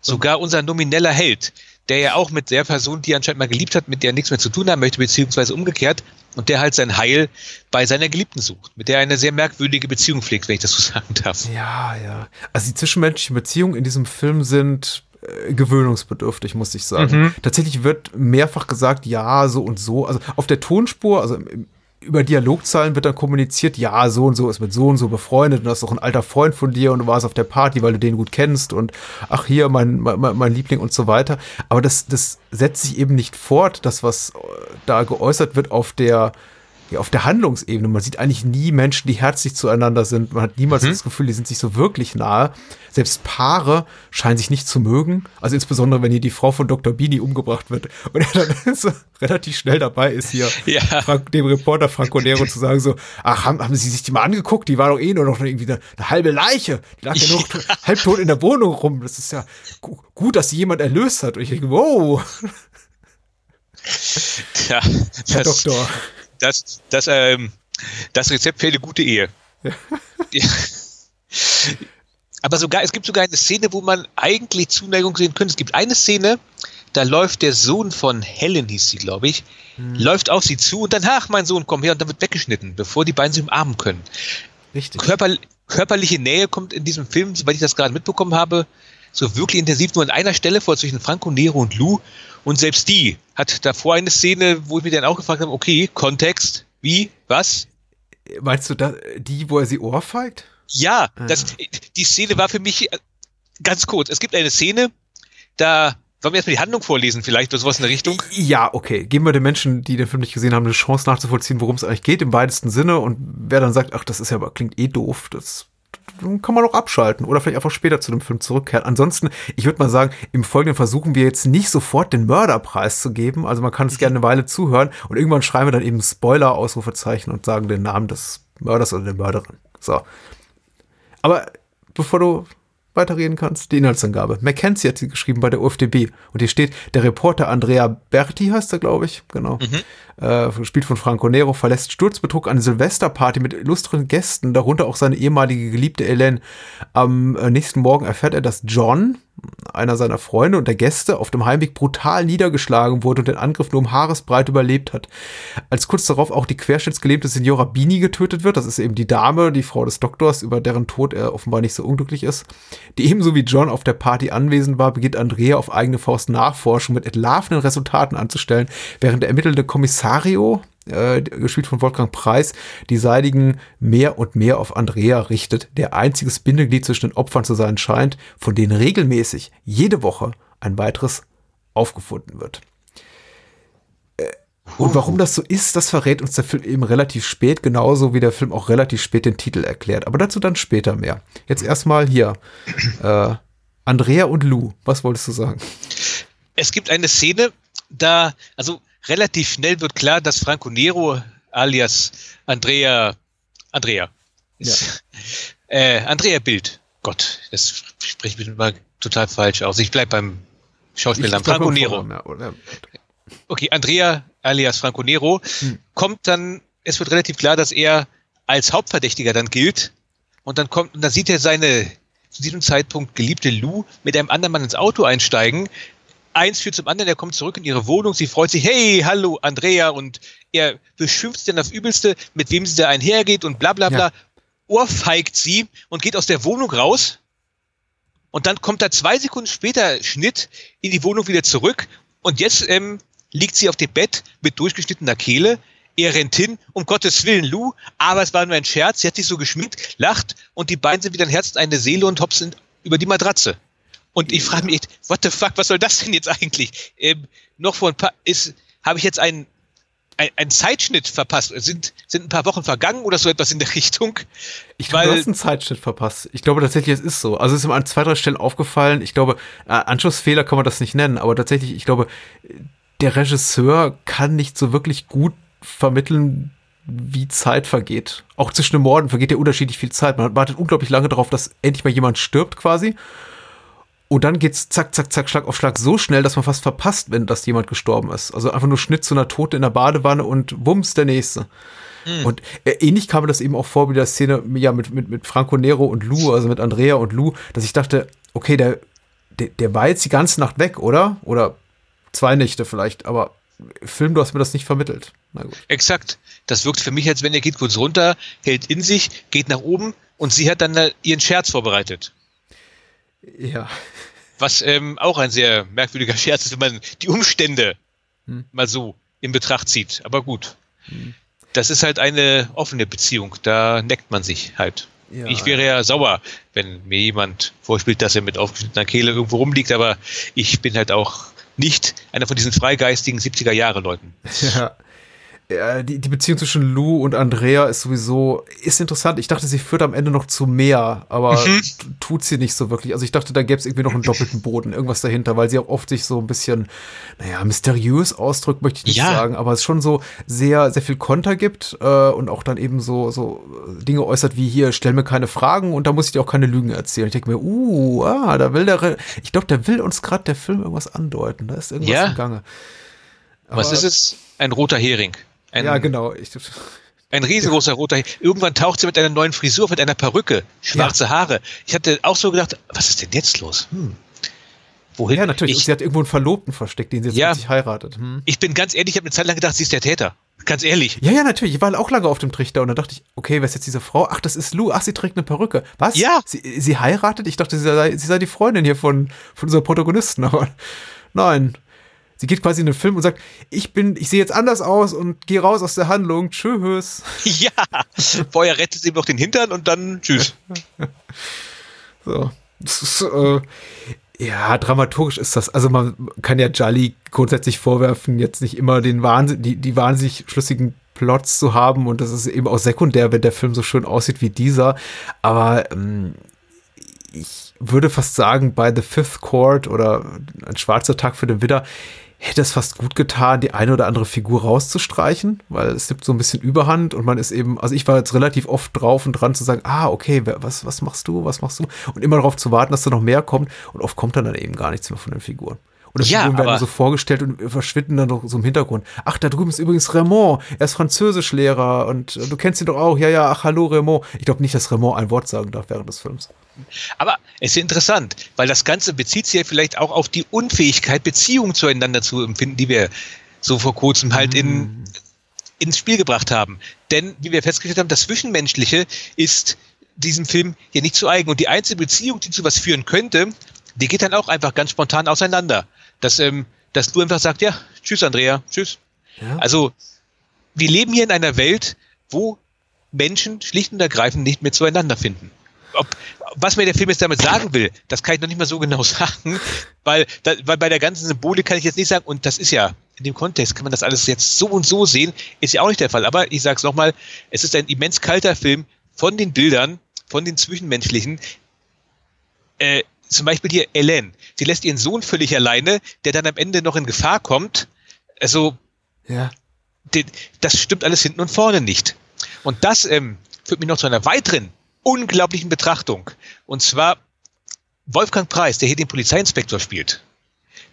Sogar unser nomineller Held, der ja auch mit der Person, die er anscheinend mal geliebt hat, mit der er nichts mehr zu tun haben möchte, beziehungsweise umgekehrt, und der halt sein Heil bei seiner Geliebten sucht, mit der er eine sehr merkwürdige Beziehung pflegt, wenn ich das so sagen darf. Ja, ja. Also die zwischenmenschlichen Beziehungen in diesem Film sind äh, gewöhnungsbedürftig, muss ich sagen. Mhm. Tatsächlich wird mehrfach gesagt, ja, so und so. Also auf der Tonspur, also im, über Dialogzahlen wird dann kommuniziert, ja, so und so ist mit so und so befreundet und das ist doch ein alter Freund von dir und du warst auf der Party, weil du den gut kennst und ach hier, mein, mein, mein Liebling und so weiter. Aber das, das setzt sich eben nicht fort, das, was äh, da geäußert wird auf der ja, auf der Handlungsebene. Man sieht eigentlich nie Menschen, die herzlich zueinander sind. Man hat niemals mhm. das Gefühl, die sind sich so wirklich nahe. Selbst Paare scheinen sich nicht zu mögen. Also insbesondere, wenn hier die Frau von Dr. Bini umgebracht wird und er dann so relativ schnell dabei ist, hier ja. Frank, dem Reporter Franco Nero zu sagen so, ach, haben, haben Sie sich die mal angeguckt? Die war doch eh nur noch irgendwie eine, eine halbe Leiche. Die lag ja nur ja. halbtot in der Wohnung rum. Das ist ja gu gut, dass sie jemand erlöst hat. Und ich denke, wow. Tja, Herr Doktor das, das, ähm, das Rezept für eine gute Ehe. Ja. Aber sogar, es gibt sogar eine Szene, wo man eigentlich Zuneigung sehen könnte. Es gibt eine Szene, da läuft der Sohn von Helen, hieß sie, glaube ich, hm. läuft auf sie zu und dann, ach, mein Sohn, komm her, und dann wird weggeschnitten, bevor die beiden sich umarmen können. Richtig. Körper, körperliche Nähe kommt in diesem Film, soweit ich das gerade mitbekommen habe, so wirklich intensiv nur an einer Stelle vor zwischen Franco Nero und Lou. Und selbst die hat davor eine Szene, wo ich mir dann auch gefragt habe, okay, Kontext, wie, was? Meinst du da, die, wo er sie ohrfeigt? Ja, ah. das, die Szene war für mich äh, ganz kurz. Es gibt eine Szene, da Sollen wir erstmal die Handlung vorlesen, vielleicht oder sowas in der Richtung? Ja, okay. Geben wir den Menschen, die den Film nicht gesehen haben, eine Chance nachzuvollziehen, worum es eigentlich geht, im weitesten Sinne. Und wer dann sagt, ach, das ist ja aber, klingt eh doof, das kann man auch abschalten oder vielleicht einfach später zu dem Film zurückkehren. Ansonsten, ich würde mal sagen, im Folgenden versuchen wir jetzt nicht sofort den Mörderpreis zu geben. Also man kann es gerne eine Weile zuhören und irgendwann schreiben wir dann eben Spoiler, Ausrufezeichen und sagen den Namen des Mörders oder der Mörderin. So. Aber bevor du weiterreden kannst, die Inhaltsangabe. Mackenzie hat sie geschrieben bei der UFDB. Und hier steht, der Reporter Andrea Berti heißt er, glaube ich, genau. Mhm. Äh, spielt von Franco Nero, verlässt Sturzbetrug eine Silvesterparty mit illustren Gästen, darunter auch seine ehemalige Geliebte Ellen. Am äh, nächsten Morgen erfährt er, dass John, einer seiner Freunde und der Gäste auf dem Heimweg brutal niedergeschlagen wurde und den Angriff nur um Haaresbreit überlebt hat. Als kurz darauf auch die querschnittsgelähmte Signora Bini getötet wird, das ist eben die Dame, die Frau des Doktors, über deren Tod er offenbar nicht so unglücklich ist, die ebenso wie John auf der Party anwesend war, beginnt Andrea auf eigene Faust Nachforschung mit entlarvenden Resultaten anzustellen, während der ermittelnde Kommissario, äh, gespielt von Wolfgang Preis, die Seidigen mehr und mehr auf Andrea richtet, der einziges Bindeglied zwischen den Opfern zu sein scheint, von denen regelmäßig jede Woche ein weiteres aufgefunden wird. Äh, Und warum das so ist, das verrät uns der Film eben relativ spät, genauso wie der Film auch relativ spät den Titel erklärt. Aber dazu dann später mehr. Jetzt erstmal hier. Äh, Andrea und Lou, was wolltest du sagen? Es gibt eine Szene, da, also relativ schnell wird klar, dass Franco Nero alias Andrea, Andrea, ja. äh, Andrea Bild, Gott, das spricht mir mal total falsch aus. Ich bleib beim Schauspieler Franco Nero. Okay, Andrea alias Franco Nero hm. kommt dann, es wird relativ klar, dass er als Hauptverdächtiger dann gilt. Und dann kommt, und dann sieht er seine zu diesem Zeitpunkt geliebte Lou mit einem anderen Mann ins Auto einsteigen. Eins führt zum anderen, er kommt zurück in ihre Wohnung, sie freut sich, hey, hallo, Andrea, und er beschimpft sie dann auf Übelste, mit wem sie da einhergeht und bla bla bla. Ja. Ohrfeigt sie und geht aus der Wohnung raus. Und dann kommt da zwei Sekunden später Schnitt in die Wohnung wieder zurück. Und jetzt ähm, liegt sie auf dem Bett mit durchgeschnittener Kehle. Er rennt hin, um Gottes Willen, Lou, aber es war nur ein Scherz. Sie hat sich so geschminkt, lacht und die beiden sind wieder ein Herz, eine Seele und hopsen über die Matratze. Und ich frage mich what the fuck, was soll das denn jetzt eigentlich? Ähm, noch vor ein paar, ist, habe ich jetzt einen, ein, einen Zeitschnitt verpasst? Sind, sind ein paar Wochen vergangen oder so etwas in der Richtung? Ich glaube, du hast einen Zeitschnitt verpasst. Ich glaube tatsächlich, es ist so. Also es ist mir an zwei, drei Stellen aufgefallen. Ich glaube, äh, Anschlussfehler kann man das nicht nennen, aber tatsächlich, ich glaube, der Regisseur kann nicht so wirklich gut vermitteln, wie Zeit vergeht. Auch zwischen den Morden vergeht ja unterschiedlich viel Zeit. Man wartet unglaublich lange darauf, dass endlich mal jemand stirbt quasi. Und dann geht's zack, zack, zack, Schlag auf Schlag so schnell, dass man fast verpasst, wenn das jemand gestorben ist. Also einfach nur Schnitt zu einer Tote in der Badewanne und wumms, der nächste. Mhm. Und äh, ähnlich kam mir das eben auch vor wie der Szene ja, mit, mit, mit Franco Nero und Lou, also mit Andrea und Lou, dass ich dachte, okay, der, der, der war jetzt die ganze Nacht weg, oder? Oder zwei Nächte vielleicht, aber Film, du hast mir das nicht vermittelt. Na gut. Exakt. Das wirkt für mich, als wenn er geht kurz runter, hält in sich, geht nach oben und sie hat dann ihren Scherz vorbereitet. Ja. Was ähm, auch ein sehr merkwürdiger Scherz ist, wenn man die Umstände hm. mal so in Betracht zieht. Aber gut. Hm. Das ist halt eine offene Beziehung. Da neckt man sich halt. Ja, ich wäre ja sauer, wenn mir jemand vorspielt, dass er mit aufgeschnittener Kehle irgendwo rumliegt, aber ich bin halt auch nicht einer von diesen freigeistigen 70er-Jahre-Leuten. Ja ja, die, die Beziehung zwischen Lou und Andrea ist sowieso, ist interessant. Ich dachte, sie führt am Ende noch zu mehr, aber mhm. tut sie nicht so wirklich. Also ich dachte, da gäbe es irgendwie noch einen doppelten Boden, irgendwas dahinter, weil sie auch oft sich so ein bisschen, naja, mysteriös ausdrückt, möchte ich nicht ja. sagen, aber es schon so sehr, sehr viel Konter gibt äh, und auch dann eben so, so Dinge äußert wie hier, stell mir keine Fragen und da muss ich dir auch keine Lügen erzählen. Ich denke mir, uh, ah, da will der, ich glaube, der will uns gerade der Film irgendwas andeuten. Da ist irgendwas ja. im Gange. Aber Was ist es? Ein roter Hering. Ein, ja, genau. Ich, ein riesengroßer roter. Irgendwann taucht sie mit einer neuen Frisur, mit einer Perücke, schwarze ja. Haare. Ich hatte auch so gedacht, was ist denn jetzt los? Hm. Wohin? Ja, natürlich. Ich, sie hat irgendwo einen Verlobten versteckt, den sie jetzt ja, heiratet. Hm. Ich bin ganz ehrlich, ich habe eine Zeit lang gedacht, sie ist der Täter. Ganz ehrlich. Ja, ja, natürlich. Ich war auch lange auf dem Trichter und dann dachte ich, okay, wer ist jetzt diese Frau? Ach, das ist Lou. Ach, sie trägt eine Perücke. Was? Ja. Sie, sie heiratet? Ich dachte, sie sei, sie sei die Freundin hier von, von unserer Protagonisten, aber nein. Sie geht quasi in den Film und sagt, ich bin, ich sehe jetzt anders aus und gehe raus aus der Handlung. Tschüss. Ja. Vorher rettet sie noch den Hintern und dann tschüss. so. Ist, äh, ja, dramaturgisch ist das. Also man kann ja Jolly grundsätzlich vorwerfen, jetzt nicht immer den Wahnsinn, die, die wahnsinnig schlüssigen Plots zu haben und das ist eben auch sekundär, wenn der Film so schön aussieht wie dieser. Aber ähm, ich würde fast sagen, bei The Fifth Court oder ein schwarzer Tag für den Widder hätte es fast gut getan, die eine oder andere Figur rauszustreichen, weil es gibt so ein bisschen Überhand und man ist eben, also ich war jetzt relativ oft drauf und dran zu sagen, ah, okay, was, was machst du, was machst du? Und immer darauf zu warten, dass da noch mehr kommt und oft kommt dann, dann eben gar nichts mehr von den Figuren. Und die ja, Figuren werden so vorgestellt und verschwinden dann noch so im Hintergrund. Ach, da drüben ist übrigens Raymond. Er ist Französischlehrer und du kennst ihn doch auch. Ja, ja, ach, hallo Raymond. Ich glaube nicht, dass Raymond ein Wort sagen darf während des Films. Aber es ist interessant, weil das Ganze bezieht sich ja vielleicht auch auf die Unfähigkeit, Beziehungen zueinander zu empfinden, die wir so vor kurzem halt in, mm. ins Spiel gebracht haben. Denn, wie wir festgestellt haben, das Zwischenmenschliche ist diesem Film hier nicht zu eigen. Und die einzige Beziehung, die zu was führen könnte, die geht dann auch einfach ganz spontan auseinander. Dass, ähm, dass du einfach sagst, ja, tschüss Andrea, tschüss. Ja. Also, wir leben hier in einer Welt, wo Menschen schlicht und ergreifend nicht mehr zueinander finden ob, was mir der Film jetzt damit sagen will, das kann ich noch nicht mal so genau sagen, weil, da, weil bei der ganzen Symbolik kann ich jetzt nicht sagen, und das ist ja in dem Kontext kann man das alles jetzt so und so sehen, ist ja auch nicht der Fall. Aber ich sag's nochmal, es ist ein immens kalter Film von den Bildern, von den Zwischenmenschlichen. Äh, zum Beispiel hier Ellen. Sie lässt ihren Sohn völlig alleine, der dann am Ende noch in Gefahr kommt. Also, ja. das stimmt alles hinten und vorne nicht. Und das ähm, führt mich noch zu einer weiteren unglaublichen Betrachtung. Und zwar Wolfgang Preis, der hier den Polizeiinspektor spielt.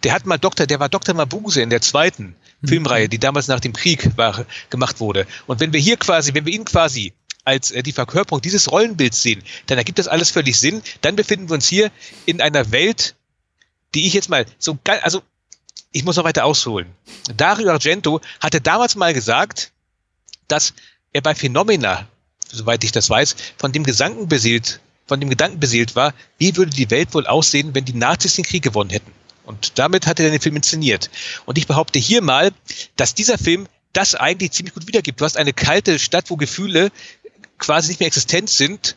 Der hat mal Doktor, der war Dr. Mabuse in der zweiten mhm. Filmreihe, die damals nach dem Krieg war, gemacht wurde. Und wenn wir hier quasi, wenn wir ihn quasi als äh, die Verkörperung dieses Rollenbilds sehen, dann ergibt das alles völlig Sinn. Dann befinden wir uns hier in einer Welt, die ich jetzt mal so, also ich muss noch weiter ausholen. Dario Argento hatte damals mal gesagt, dass er bei Phenomena, soweit ich das weiß, von dem Gedanken beseelt, von dem Gedanken beseelt war, wie würde die Welt wohl aussehen, wenn die Nazis den Krieg gewonnen hätten. Und damit hat er den Film inszeniert. Und ich behaupte hier mal, dass dieser Film das eigentlich ziemlich gut wiedergibt. Du hast eine kalte Stadt, wo Gefühle quasi nicht mehr existent sind.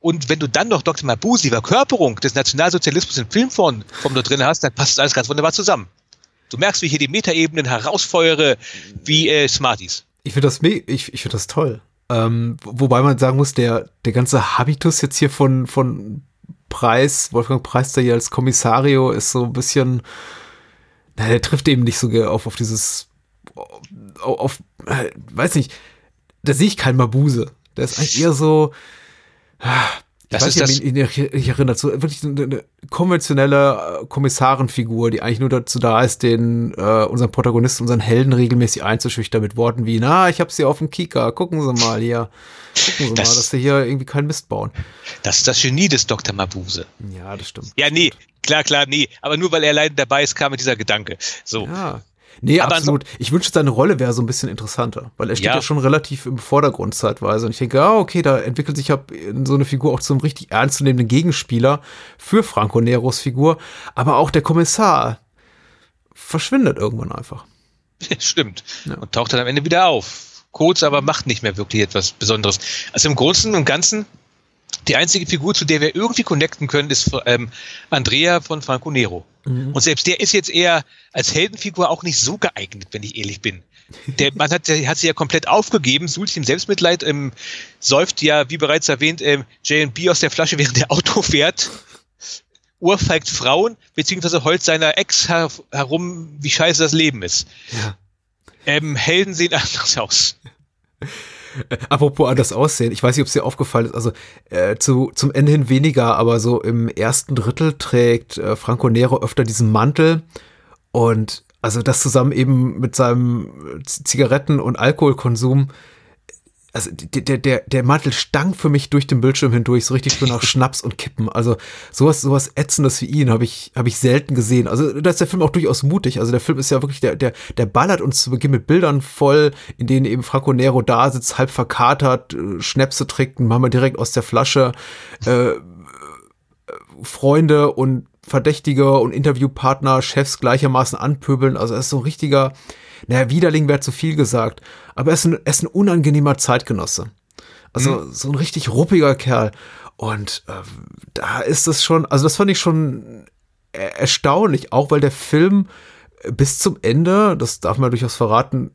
Und wenn du dann noch Dr. Mabuse, die Verkörperung des Nationalsozialismus in Filmform da drin hast, dann passt das alles ganz wunderbar zusammen. Du merkst, wie ich hier die Metaebenen herausfeuere wie äh, Smarties. Ich finde das, ich, ich find das toll. Ähm, wobei man sagen muss, der, der ganze Habitus jetzt hier von, von Preis, Wolfgang Preis, der hier als Kommissario ist so ein bisschen, na, der trifft eben nicht so auf, auf dieses, auf, auf äh, weiß nicht, da sehe ich keinen Mabuse. Der ist eigentlich eher so, das ist das. Mich, ich erinnere so wirklich eine, eine konventionelle äh, Kommissarenfigur, die eigentlich nur dazu da ist, den äh, unseren Protagonisten, unseren Helden regelmäßig einzuschüchtern mit Worten wie, na, ich habe sie auf dem Kika, gucken Sie mal hier, gucken Sie das, mal, dass Sie hier irgendwie keinen Mist bauen. Das ist das Genie des Dr. Mabuse. Ja, das stimmt. Ja, nee, klar, klar, nee, aber nur weil er leider dabei ist, kam mit dieser Gedanke. So. Ja. Nee, aber absolut. Ich wünschte, seine Rolle wäre so ein bisschen interessanter, weil er steht ja. ja. schon relativ im Vordergrund zeitweise. Und ich denke, ah, okay, da entwickelt sich ja so eine Figur auch zum richtig ernstzunehmenden Gegenspieler für Franco Neros Figur. Aber auch der Kommissar verschwindet irgendwann einfach. Stimmt. Ja. Und taucht dann am Ende wieder auf. Kurz, aber macht nicht mehr wirklich etwas Besonderes. Also im Großen und Ganzen die einzige Figur, zu der wir irgendwie connecten können, ist ähm, Andrea von Franco Nero. Mhm. Und selbst der ist jetzt eher als Heldenfigur auch nicht so geeignet, wenn ich ehrlich bin. Der man hat, hat sie ja komplett aufgegeben, suhlt im Selbstmitleid, ähm, säuft ja, wie bereits erwähnt, ähm, J&B aus der Flasche, während der Auto fährt, urfeigt Frauen, beziehungsweise heult seiner Ex her herum, wie scheiße das Leben ist. Ja. Ähm, Helden sehen anders aus. Apropos anders aussehen, ich weiß nicht, ob es dir aufgefallen ist, also äh, zu, zum Ende hin weniger, aber so im ersten Drittel trägt äh, Franco Nero öfter diesen Mantel und also das zusammen eben mit seinem Zigaretten- und Alkoholkonsum also der, der, der Mantel stank für mich durch den Bildschirm hindurch, so richtig schön nach Schnaps und Kippen. Also sowas, sowas Ätzendes wie ihn habe ich, habe ich selten gesehen. Also da ist der Film auch durchaus mutig. Also der Film ist ja wirklich, der, der, der ballert uns zu Beginn mit Bildern voll, in denen eben Franco Nero da sitzt, halb verkatert, äh, Schnäpse machen wir direkt aus der Flasche, äh, Freunde und Verdächtige und Interviewpartner, Chefs gleichermaßen anpöbeln. Also er ist so ein richtiger, naja, Widerling wäre zu viel gesagt, aber er ist ein, er ist ein unangenehmer Zeitgenosse. Also mhm. so ein richtig ruppiger Kerl. Und äh, da ist es schon, also das fand ich schon erstaunlich, auch weil der Film bis zum Ende, das darf man durchaus verraten,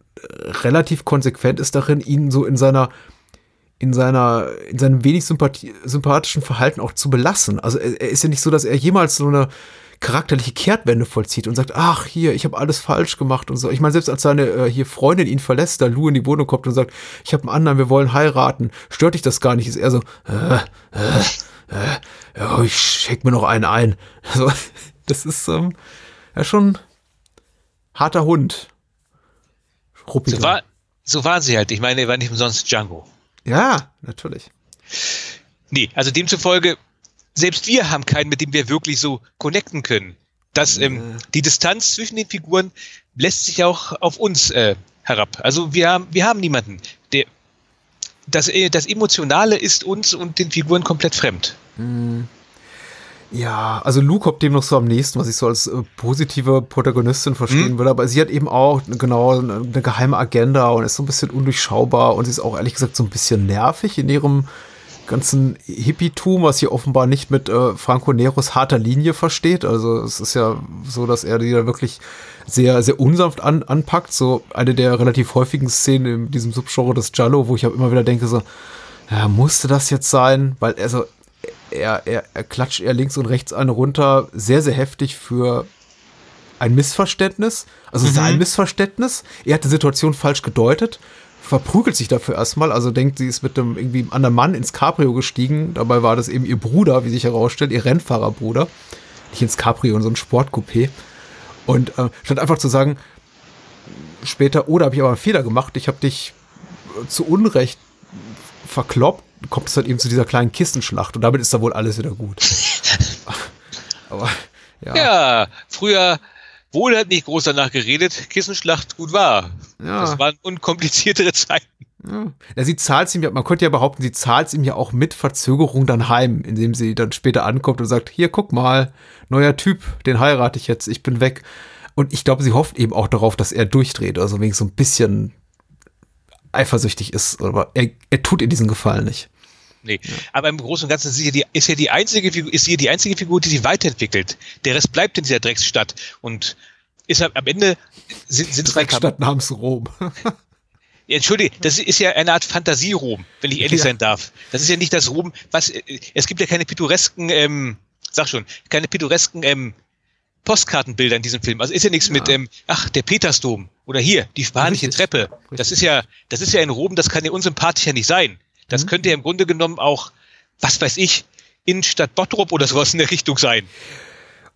relativ konsequent ist darin, ihn so in seiner in seiner in seinem wenig sympathischen Verhalten auch zu belassen. Also er, er ist ja nicht so, dass er jemals so eine charakterliche Kehrtwende vollzieht und sagt, ach hier, ich habe alles falsch gemacht und so. Ich meine, selbst als seine äh, hier Freundin ihn verlässt, da Lou in die Wohnung kommt und sagt, ich habe einen anderen, wir wollen heiraten, stört dich das gar nicht, ist er so, äh, äh, äh, oh, ich schick mir noch einen ein. Also, das ist ähm, ja schon harter Hund. So war, so waren sie halt. Ich meine, er war nicht umsonst Django. Ja, natürlich. Nee, also demzufolge selbst wir haben keinen, mit dem wir wirklich so connecten können. Das, ähm, die Distanz zwischen den Figuren lässt sich auch auf uns äh, herab. Also wir haben, wir haben niemanden, der das, äh, das Emotionale ist uns und den Figuren komplett fremd. Mhm. Ja, also Luke kommt dem noch so am nächsten, was ich so als äh, positive Protagonistin verstehen mhm. würde, aber sie hat eben auch genau eine, eine, geheime Agenda und ist so ein bisschen undurchschaubar und sie ist auch ehrlich gesagt so ein bisschen nervig in ihrem ganzen Hippietum, was hier offenbar nicht mit äh, Franco Neros harter Linie versteht. Also es ist ja so, dass er die da wirklich sehr, sehr unsanft an, anpackt. So eine der relativ häufigen Szenen in diesem Subgenre des Giallo, wo ich auch immer wieder denke so, ja, musste das jetzt sein? Weil also er, er, er klatscht eher links und rechts eine runter, sehr, sehr heftig für ein Missverständnis. Also es ist ein mhm. Missverständnis. Er hat die Situation falsch gedeutet, verprügelt sich dafür erstmal, also denkt, sie ist mit einem irgendwie anderen Mann ins Cabrio gestiegen. Dabei war das eben ihr Bruder, wie sich herausstellt, ihr Rennfahrerbruder. Nicht ins Cabrio, in so ein Sportcoupé. Und äh, statt einfach zu sagen, später, oder oh, habe ich aber einen Fehler gemacht, ich habe dich zu Unrecht verkloppt, kommt es halt eben zu dieser kleinen Kissenschlacht und damit ist da wohl alles wieder gut. aber ja. Ja, früher wohl hat nicht groß danach geredet, Kissenschlacht gut war. Ja. Das waren unkompliziertere Zeiten. Ja. ja, sie zahlt ihm ja, man könnte ja behaupten, sie zahlt ihm ja auch mit Verzögerung dann heim, indem sie dann später ankommt und sagt, hier, guck mal, neuer Typ, den heirate ich jetzt, ich bin weg. Und ich glaube, sie hofft eben auch darauf, dass er durchdreht, also wegen so ein bisschen eifersüchtig ist, aber er, er tut ihr diesen Gefallen nicht. Nee. Ja. Aber im Großen und Ganzen ist sie, die, ist ja die einzige Figur, ist sie die einzige Figur, die sich weiterentwickelt. Der Rest bleibt in dieser Drecksstadt und ist am Ende sind, sind Drecksstadt namens Rom. Entschuldige, das ist ja eine Art Fantasie-Rom, wenn ich ehrlich ja. sein darf. Das ist ja nicht das Rom, was, es gibt ja keine pittoresken, ähm, sag schon, keine pittoresken, ähm, Postkartenbilder in diesem Film. Also ist ja nichts ja. mit, ähm, ach, der Petersdom oder hier, die spanische Treppe. Richtig. Das ist ja, das ist ja in Rom, das kann ja unsympathischer nicht sein. Das mhm. könnte ja im Grunde genommen auch, was weiß ich, Innenstadt Bottrop oder sowas in der Richtung sein.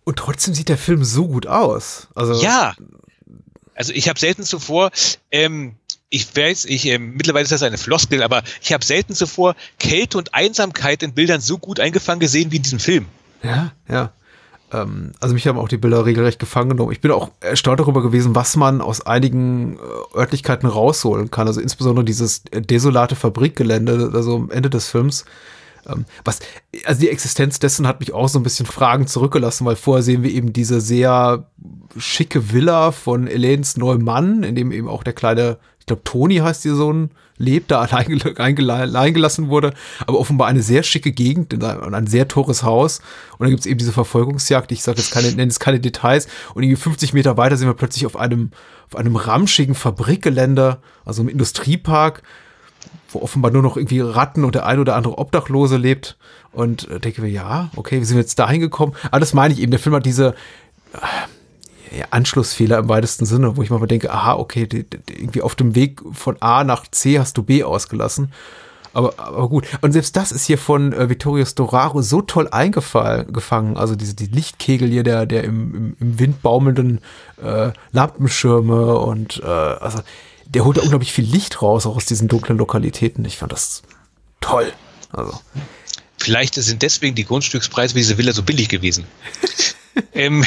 Und trotzdem sieht der Film so gut aus. Also ja. Also ich habe selten zuvor, ähm, ich weiß, ich ähm, mittlerweile ist das eine Floskel, aber ich habe selten zuvor Kälte und Einsamkeit in Bildern so gut eingefangen gesehen wie in diesem Film. Ja, ja. Ähm, also mich haben auch die Bilder regelrecht gefangen genommen. Ich bin auch erstaunt darüber gewesen, was man aus einigen äh, Örtlichkeiten rausholen kann. Also insbesondere dieses äh, desolate Fabrikgelände, also am Ende des Films. Ähm, was, also die Existenz dessen hat mich auch so ein bisschen Fragen zurückgelassen, weil vorher sehen wir eben diese sehr schicke Villa von Elenes Neumann, in dem eben auch der kleine, ich glaube Toni heißt ihr Sohn, lebt, da allein, gelassen wurde, aber offenbar eine sehr schicke Gegend und ein sehr teures Haus. Und dann gibt es eben diese Verfolgungsjagd, ich sage jetzt keine, nenne jetzt keine Details. Und irgendwie 50 Meter weiter sind wir plötzlich auf einem, auf einem ramschigen Fabrikgelände, also im Industriepark, wo offenbar nur noch irgendwie Ratten und der ein oder andere Obdachlose lebt. Und äh, denke mir, ja, okay, wie sind wir jetzt dahin gekommen? Aber das meine ich eben, der Film hat diese, ja, Anschlussfehler im weitesten Sinne, wo ich mal denke, aha, okay, die, die, irgendwie auf dem Weg von A nach C hast du B ausgelassen. Aber, aber gut. Und selbst das ist hier von äh, Vittorio Storaro so toll eingefangen. Also diese die Lichtkegel hier, der, der im, im, im Wind baumelnden äh, Lampenschirme und äh, also der holt da unglaublich viel Licht raus, auch aus diesen dunklen Lokalitäten. Ich fand das toll. Also. Vielleicht sind deswegen die Grundstückspreise für diese Villa so billig gewesen. ähm,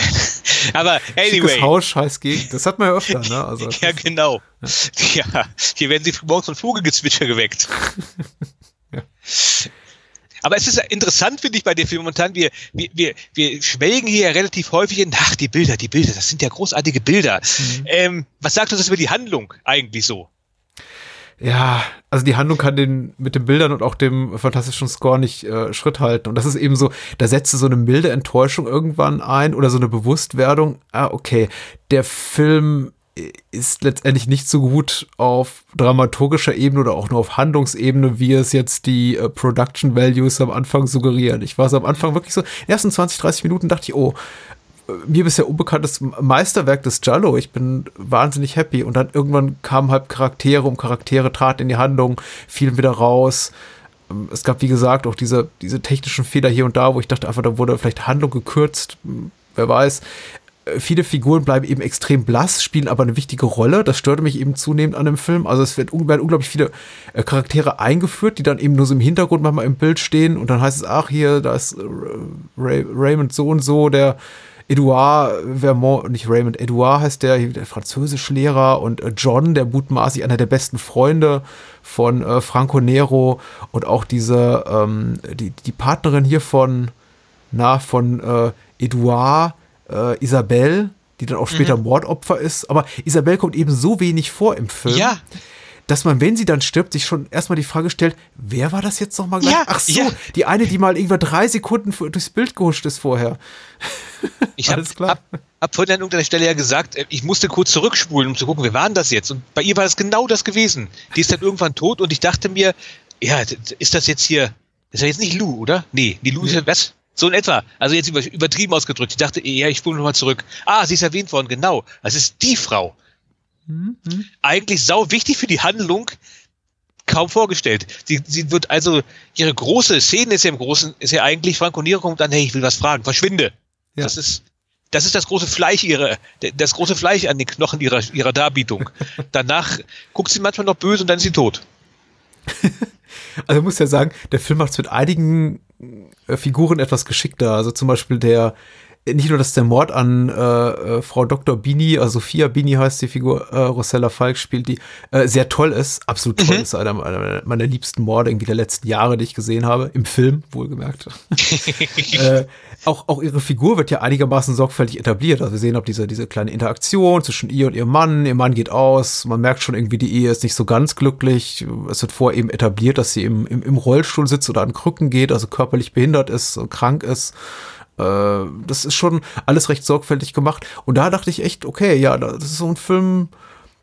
aber anyway. Schickes Haus, scheiß Gegend. Das hat man ja öfter, ne? Also, ja, genau. Ja. ja. hier werden sie morgens von Vogelgezwitscher geweckt. ja. Aber es ist interessant, finde ich, bei dem Film momentan. Wir, wir, wir, wir schwelgen hier relativ häufig in, ach, die Bilder, die Bilder, das sind ja großartige Bilder. Mhm. Ähm, was sagt uns das über die Handlung eigentlich so? ja, also die Handlung kann den mit den Bildern und auch dem fantastischen Score nicht äh, Schritt halten. Und das ist eben so, da setzt so eine milde Enttäuschung irgendwann ein oder so eine Bewusstwerdung. Ah, okay, der Film ist letztendlich nicht so gut auf dramaturgischer Ebene oder auch nur auf Handlungsebene, wie es jetzt die äh, Production Values am Anfang suggerieren. Ich war so am Anfang wirklich so, in den ersten 20, 30 Minuten dachte ich, oh, mir bisher unbekanntes Meisterwerk des Jallo. Ich bin wahnsinnig happy. Und dann irgendwann kamen halt Charaktere um Charaktere, traten in die Handlung, fielen wieder raus. Ähm, es gab, wie gesagt, auch diese, diese technischen Fehler hier und da, wo ich dachte einfach, da wurde vielleicht Handlung gekürzt. Hm, wer weiß. Äh, viele Figuren bleiben eben extrem blass, spielen aber eine wichtige Rolle. Das störte mich eben zunehmend an dem Film. Also es werden unglaublich viele äh, Charaktere eingeführt, die dann eben nur so im Hintergrund manchmal im Bild stehen und dann heißt es, ach hier, da ist Ray Raymond so und so, der Edouard Vermont, nicht Raymond, Edouard heißt der, der Französischlehrer und äh, John, der mutmaßlich einer der besten Freunde von äh, Franco Nero und auch diese, ähm, die, die Partnerin hier von, na, von äh, Edouard, äh, Isabelle, die dann auch später mhm. Mordopfer ist. Aber Isabelle kommt eben so wenig vor im Film. Ja dass man, wenn sie dann stirbt, sich schon erstmal die Frage stellt, wer war das jetzt nochmal gleich? Ja, Ach so, ja. die eine, die mal irgendwann drei Sekunden durchs Bild gehuscht ist vorher. Ich habe hab, hab vorhin an irgendeiner Stelle ja gesagt, äh, ich musste kurz zurückspulen, um zu gucken, wer war denn das jetzt? Und bei ihr war das genau das gewesen. Die ist dann irgendwann tot und ich dachte mir, ja, ist das jetzt hier, ist ja jetzt nicht Lou, oder? Nee, die Lou ist ja, was? So in etwa. Also jetzt übertrieben ausgedrückt. Ich dachte, ja, ich spule nochmal zurück. Ah, sie ist erwähnt worden, genau. Das ist die Frau. Mhm. Eigentlich sau wichtig für die Handlung, kaum vorgestellt. Sie, sie wird also, ihre große Szene ist ja im Großen, ist ja eigentlich, Franco Nero kommt dann, hey, ich will was fragen, verschwinde. Ja. Das ist, das ist das große Fleisch ihrer, das große Fleisch an den Knochen ihrer, ihrer Darbietung. Danach guckt sie manchmal noch böse und dann ist sie tot. also ich muss ja sagen, der Film macht es mit einigen Figuren etwas geschickter. Also zum Beispiel der, nicht nur, dass der Mord an äh, äh, Frau Dr. Bini, also Sophia Bini heißt die Figur, äh, Rosella Falk spielt, die äh, sehr toll ist, absolut toll mhm. ist, einer, einer, meiner liebsten Morde irgendwie der letzten Jahre, die ich gesehen habe, im Film, wohlgemerkt. äh, auch, auch ihre Figur wird ja einigermaßen sorgfältig etabliert. Also wir sehen ob diese, diese kleine Interaktion zwischen ihr und ihrem Mann. Ihr Mann geht aus, man merkt schon irgendwie, die Ehe ist nicht so ganz glücklich. Es wird vorher eben etabliert, dass sie im, im, im Rollstuhl sitzt oder an Krücken geht, also körperlich behindert ist, krank ist. Äh, das ist schon alles recht sorgfältig gemacht. Und da dachte ich echt, okay, ja, das ist so ein Film,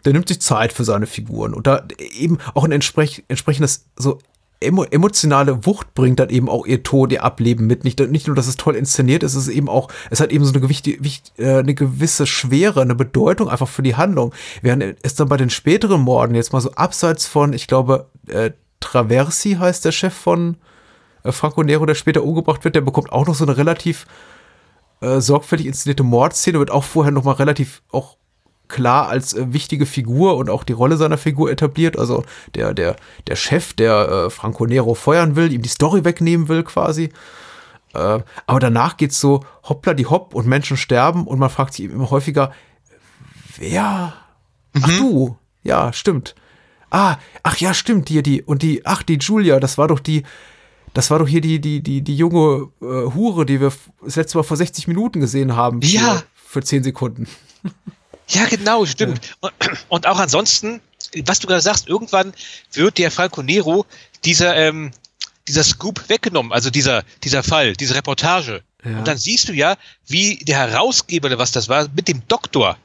der nimmt sich Zeit für seine Figuren. Und da eben auch ein entsprech entsprechendes so emotionale Wucht bringt dann eben auch ihr Tod, ihr Ableben mit. Nicht, nicht nur, dass es toll inszeniert ist, es ist eben auch, es hat eben so eine, Gewicht, Gewicht, äh, eine gewisse Schwere, eine Bedeutung einfach für die Handlung. Während es dann bei den späteren Morden jetzt mal so abseits von, ich glaube, äh, Traversi heißt der Chef von Franco Nero, der später umgebracht wird, der bekommt auch noch so eine relativ äh, sorgfältig inszenierte Mordszene, wird auch vorher noch mal relativ auch klar als äh, wichtige Figur und auch die Rolle seiner Figur etabliert. Also der, der, der Chef, der äh, Franco Nero feuern will, ihm die Story wegnehmen will quasi. Äh, aber danach geht's so hoppla die hopp und Menschen sterben und man fragt sich immer häufiger, wer? Mhm. Ach du, ja, stimmt. Ah, ach ja, stimmt, die, die, und die, ach, die Julia, das war doch die, das war doch hier die, die, die, die junge äh, Hure, die wir das letzte Mal vor 60 Minuten gesehen haben. Ja. Für, für 10 Sekunden. Ja, genau, stimmt. Ja. Und, auch ansonsten, was du gerade sagst, irgendwann wird der Falco Nero dieser, ähm, dieser Scoop weggenommen, also dieser, dieser Fall, diese Reportage. Ja. Und dann siehst du ja, wie der Herausgeber oder was das war, mit dem Doktor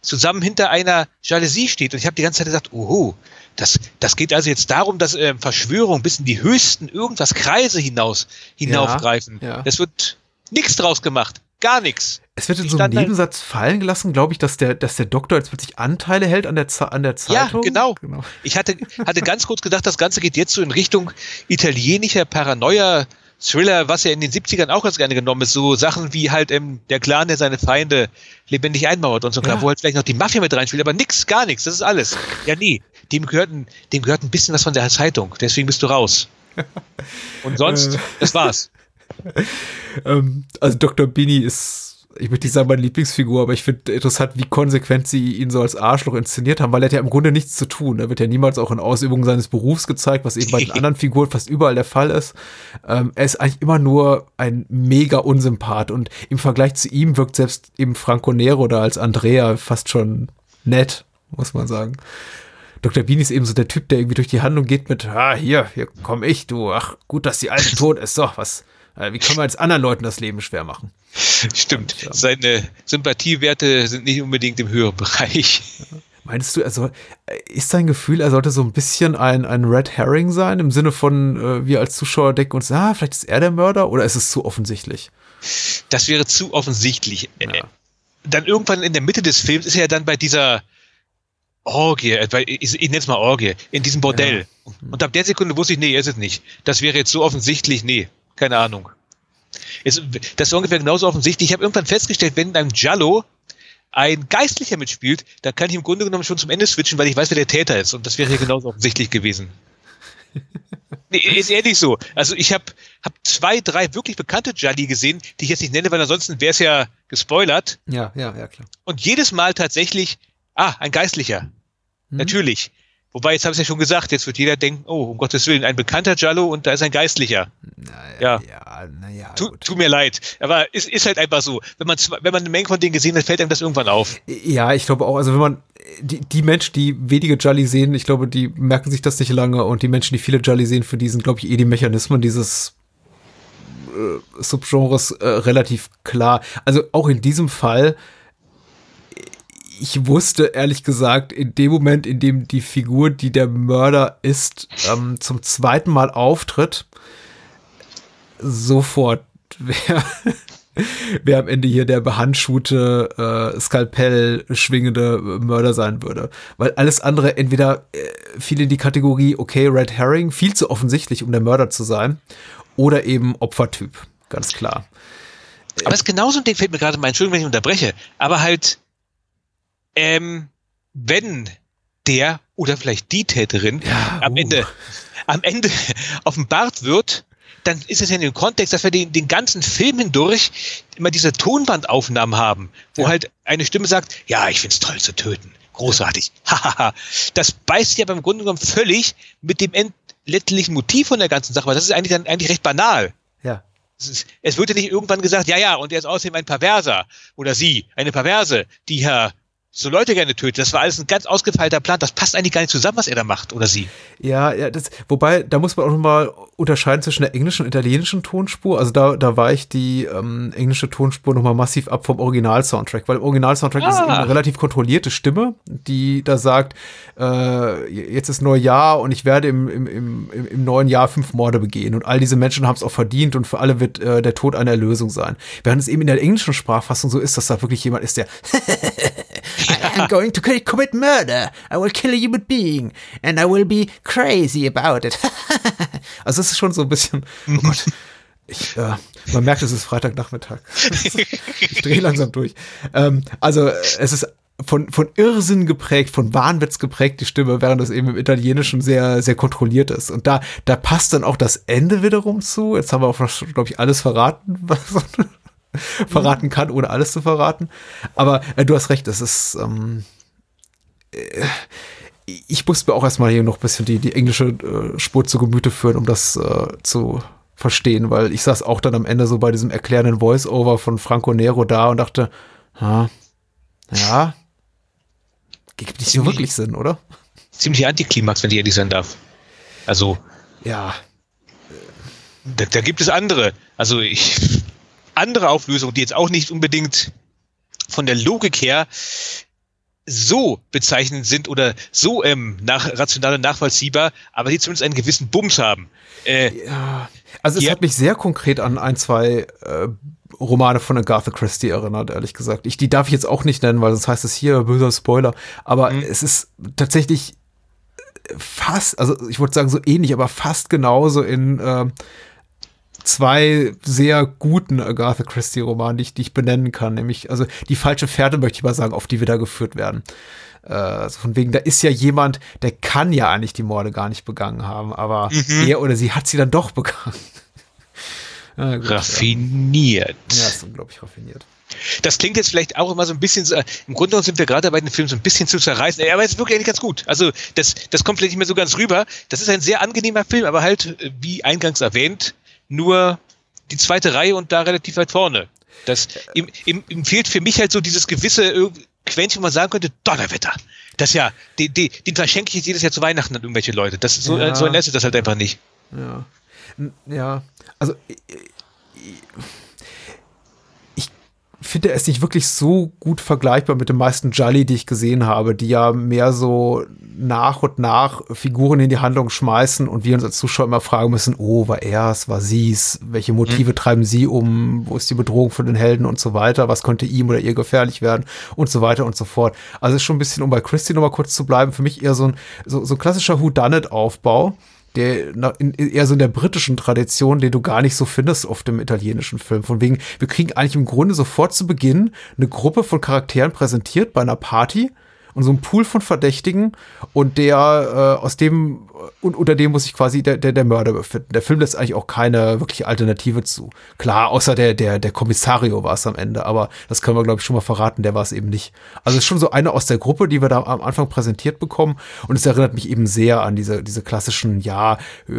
zusammen hinter einer Jalousie steht. Und ich habe die ganze Zeit gesagt, oho, das, das geht also jetzt darum, dass äh, Verschwörung bis in die höchsten irgendwas Kreise hinaus hinaufgreifen. Ja, ja. Das wird nichts draus gemacht. Gar nichts. Es wird in so einem Nebensatz fallen gelassen, glaube ich, dass der, dass der Doktor jetzt plötzlich Anteile hält an der, an der Zeitung. Ja, genau. genau. Ich hatte, hatte ganz kurz gedacht, das Ganze geht jetzt so in Richtung italienischer Paranoia, Thriller, was ja in den 70ern auch ganz gerne genommen ist, so Sachen wie halt ähm, der Clan, der seine Feinde lebendig einmauert und so, ja. wo halt vielleicht noch die Mafia mit reinspielt, aber nix, gar nichts, das ist alles. Ja, nee, dem gehört, ein, dem gehört ein bisschen was von der Zeitung, deswegen bist du raus. Und sonst, äh. das war's. ähm, also Dr. Bini ist ich möchte nicht sagen meine Lieblingsfigur, aber ich finde interessant, wie konsequent sie ihn so als Arschloch inszeniert haben, weil er hat ja im Grunde nichts zu tun. Er wird ja niemals auch in Ausübung seines Berufs gezeigt, was eben bei den anderen Figuren fast überall der Fall ist. Ähm, er ist eigentlich immer nur ein mega Unsympath und im Vergleich zu ihm wirkt selbst eben Franco Nero da als Andrea fast schon nett, muss man sagen. Dr. Bean ist eben so der Typ, der irgendwie durch die Handlung geht mit, ah, hier, hier komm ich, du, ach, gut, dass die Alte tot ist, so, was, äh, wie können wir jetzt anderen Leuten das Leben schwer machen? Stimmt. Seine Sympathiewerte sind nicht unbedingt im höheren Bereich. Meinst du, also ist dein Gefühl, er sollte so ein bisschen ein, ein Red Herring sein, im Sinne von, äh, wir als Zuschauer denken uns, ah, vielleicht ist er der Mörder oder ist es zu offensichtlich? Das wäre zu offensichtlich. Ja. Äh, dann irgendwann in der Mitte des Films ist er ja dann bei dieser Orgie, äh, ich, ich nenne es mal Orgie, in diesem Bordell. Ja. Und ab der Sekunde wusste ich, nee, er ist es nicht. Das wäre jetzt so offensichtlich, nee. Keine Ahnung. Ist, das ist ungefähr genauso offensichtlich. Ich habe irgendwann festgestellt, wenn in einem Jallo ein Geistlicher mitspielt, dann kann ich im Grunde genommen schon zum Ende switchen, weil ich weiß, wer der Täter ist. Und das wäre hier genauso offensichtlich gewesen. Nee, ist ehrlich so. Also ich habe hab zwei, drei wirklich bekannte Jalli gesehen, die ich jetzt nicht nenne, weil ansonsten wäre es ja gespoilert. Ja, ja, ja, klar. Und jedes Mal tatsächlich, ah, ein Geistlicher. Hm. Natürlich. Wobei, jetzt habe ich ja schon gesagt, jetzt wird jeder denken, oh, um Gottes Willen, ein bekannter Jallo und da ist ein Geistlicher. Naja, ja. ja, naja, tu, tu, mir leid. Aber es ist halt einfach so. Wenn man, wenn man eine Menge von denen gesehen hat, fällt einem das irgendwann auf. Ja, ich glaube auch, also wenn man, die, die Menschen, die wenige Jolly sehen, ich glaube, die merken sich das nicht lange und die Menschen, die viele Jolly sehen, für die sind, glaube ich, eh die Mechanismen dieses äh, Subgenres äh, relativ klar. Also auch in diesem Fall ich wusste ehrlich gesagt, in dem Moment, in dem die Figur, die der Mörder ist, ähm, zum zweiten Mal auftritt, sofort, wer, wer am Ende hier der behandschuhte, äh, Skalpell schwingende Mörder sein würde. Weil alles andere entweder äh, fiel in die Kategorie, okay, Red Herring, viel zu offensichtlich, um der Mörder zu sein, oder eben Opfertyp, ganz klar. Aber es ist genauso ein Ding, fällt mir gerade mal, Entschuldigung, wenn ich unterbreche, aber halt ähm, wenn der oder vielleicht die Täterin ja, am uh. Ende am Ende offenbart wird, dann ist es ja in dem Kontext, dass wir den, den ganzen Film hindurch immer diese Tonbandaufnahmen haben, wo ja. halt eine Stimme sagt, ja, ich find's toll zu töten. Großartig. Hahaha. das beißt ja beim Grunde genommen völlig mit dem letztlichen Motiv von der ganzen Sache, weil das ist eigentlich dann eigentlich recht banal. Ja. Es, ist, es wird ja nicht irgendwann gesagt, ja, ja, und er ist außerdem ein Perverser oder sie, eine Perverse, die Herr so Leute gerne tötet. Das war alles ein ganz ausgefeilter Plan. Das passt eigentlich gar nicht zusammen, was er da macht oder sie. Ja, ja, das, wobei, da muss man auch nochmal unterscheiden zwischen der englischen und italienischen Tonspur. Also da, da weicht die ähm, englische Tonspur nochmal massiv ab vom Original-Soundtrack, weil im Original-Soundtrack ah. ist eine relativ kontrollierte Stimme, die da sagt, äh, jetzt ist Neujahr und ich werde im, im, im, im neuen Jahr fünf Morde begehen und all diese Menschen haben es auch verdient und für alle wird äh, der Tod eine Erlösung sein. Während es eben in der englischen Sprachfassung so ist, dass da wirklich jemand ist, der I am going to commit murder. I will kill a human being and I will be crazy about it. also es ist schon so ein bisschen, oh Gott. Ich, äh, man merkt, es ist Freitagnachmittag. ich drehe langsam durch. Ähm, also es ist von, von Irrsinn geprägt, von Wahnwitz geprägt, die Stimme, während es eben im Italienischen sehr, sehr kontrolliert ist. Und da, da passt dann auch das Ende wiederum zu. Jetzt haben wir auch, glaube ich, alles verraten, was, verraten kann, ohne alles zu verraten. Aber äh, du hast recht, es ist. Ähm, äh, ich muss mir auch erstmal hier noch ein bisschen die, die englische äh, Spur zu Gemüte führen, um das äh, zu verstehen, weil ich saß auch dann am Ende so bei diesem erklärenden Voice-Over von Franco Nero da und dachte, ha, ja, gibt nicht so wirklich Sinn, oder? Ziemlich Antiklimax, wenn ich ehrlich sein darf. Also. Ja. Da, da gibt es andere. Also ich andere Auflösungen, die jetzt auch nicht unbedingt von der Logik her so bezeichnend sind oder so ähm, nach, rational und nachvollziehbar, aber die zumindest einen gewissen Bums haben. Äh, ja, also es hat mich sehr konkret an ein, zwei äh, Romane von Agatha Christie erinnert, ehrlich gesagt. Ich, die darf ich jetzt auch nicht nennen, weil sonst heißt es hier böser Spoiler. Aber mhm. es ist tatsächlich fast, also ich wollte sagen so ähnlich, aber fast genauso in äh, zwei sehr guten Agatha Christie-Romanen, die ich, die ich benennen kann. Nämlich, also die falsche Pferde, möchte ich mal sagen, auf die wir da geführt werden. Äh, also von wegen, da ist ja jemand, der kann ja eigentlich die Morde gar nicht begangen haben, aber mhm. er oder sie hat sie dann doch begangen. ja, gut, raffiniert. Ja, ja ist unglaublich raffiniert. Das klingt jetzt vielleicht auch immer so ein bisschen, so, im Grunde genommen sind wir gerade bei den Filmen so ein bisschen zu zerreißen, aber es ist wirklich ganz gut. Also das, das kommt vielleicht nicht mehr so ganz rüber. Das ist ein sehr angenehmer Film, aber halt, wie eingangs erwähnt, nur die zweite Reihe und da relativ weit vorne. Das, ihm, ihm, ihm fehlt für mich halt so dieses gewisse Quäntchen, wo man sagen könnte, Donnerwetter. Das ja, den, den, den verschenke ich jetzt jedes Jahr zu Weihnachten an irgendwelche Leute. Das, so, ja. so ist das halt einfach nicht. Ja. Ja, also finde es nicht wirklich so gut vergleichbar mit den meisten Jolly, die ich gesehen habe, die ja mehr so nach und nach Figuren in die Handlung schmeißen und wir uns als Zuschauer immer fragen müssen, oh, war er's, war sie's, welche Motive mhm. treiben sie um, wo ist die Bedrohung für den Helden und so weiter, was könnte ihm oder ihr gefährlich werden? Und so weiter und so fort. Also ist schon ein bisschen, um bei Christy nochmal kurz zu bleiben, für mich eher so ein, so, so ein klassischer Whodunit-Aufbau der in, eher so in der britischen Tradition, den du gar nicht so findest auf dem italienischen Film. Von wegen, wir kriegen eigentlich im Grunde sofort zu Beginn eine Gruppe von Charakteren präsentiert bei einer Party und so ein Pool von Verdächtigen und der äh, aus dem und unter dem muss sich quasi der, der, der Mörder befinden. Der Film lässt eigentlich auch keine wirkliche Alternative zu. Klar, außer der, der, der Kommissario war es am Ende, aber das können wir, glaube ich, schon mal verraten, der war es eben nicht. Also es ist schon so eine aus der Gruppe, die wir da am Anfang präsentiert bekommen und es erinnert mich eben sehr an diese, diese klassischen, ja, äh,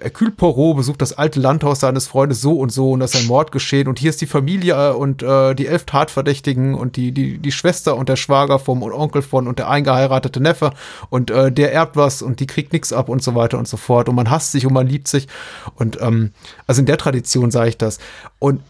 Hercule Poirot besucht das alte Landhaus seines Freundes so und so und da ist ein Mord geschehen und hier ist die Familie und äh, die elf Tatverdächtigen und die, die, die Schwester und der Schwager vom Onkel von und der eingeheiratete Neffe und äh, der erbt was und die kriegt nichts ab und so weiter und so fort. Und man hasst sich und man liebt sich. Und ähm, also in der Tradition sage ich das. Und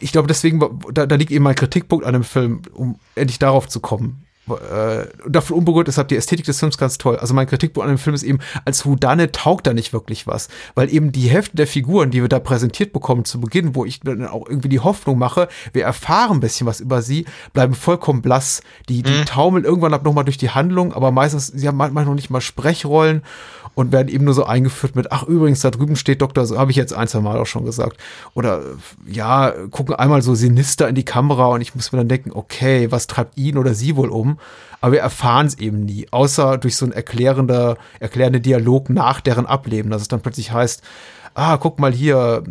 ich glaube, deswegen, da, da liegt eben mein Kritikpunkt an dem Film, um endlich darauf zu kommen äh, davon unberührt ist, die Ästhetik des Films ganz toll. Also mein Kritikpunkt an dem Film ist eben, als Houdanne taugt da nicht wirklich was. Weil eben die Hälfte der Figuren, die wir da präsentiert bekommen zu Beginn, wo ich dann auch irgendwie die Hoffnung mache, wir erfahren ein bisschen was über sie, bleiben vollkommen blass. Die, die mhm. taumeln irgendwann ab nochmal durch die Handlung, aber meistens, sie haben manchmal noch nicht mal Sprechrollen und werden eben nur so eingeführt mit, ach übrigens, da drüben steht Doktor, so habe ich jetzt ein, zwei Mal auch schon gesagt. Oder ja, gucken einmal so sinister in die Kamera und ich muss mir dann denken, okay, was treibt ihn oder sie wohl um? Aber wir erfahren es eben nie, außer durch so ein erklärender, erklärender Dialog nach deren Ableben, dass es dann plötzlich heißt, ah, guck mal hier,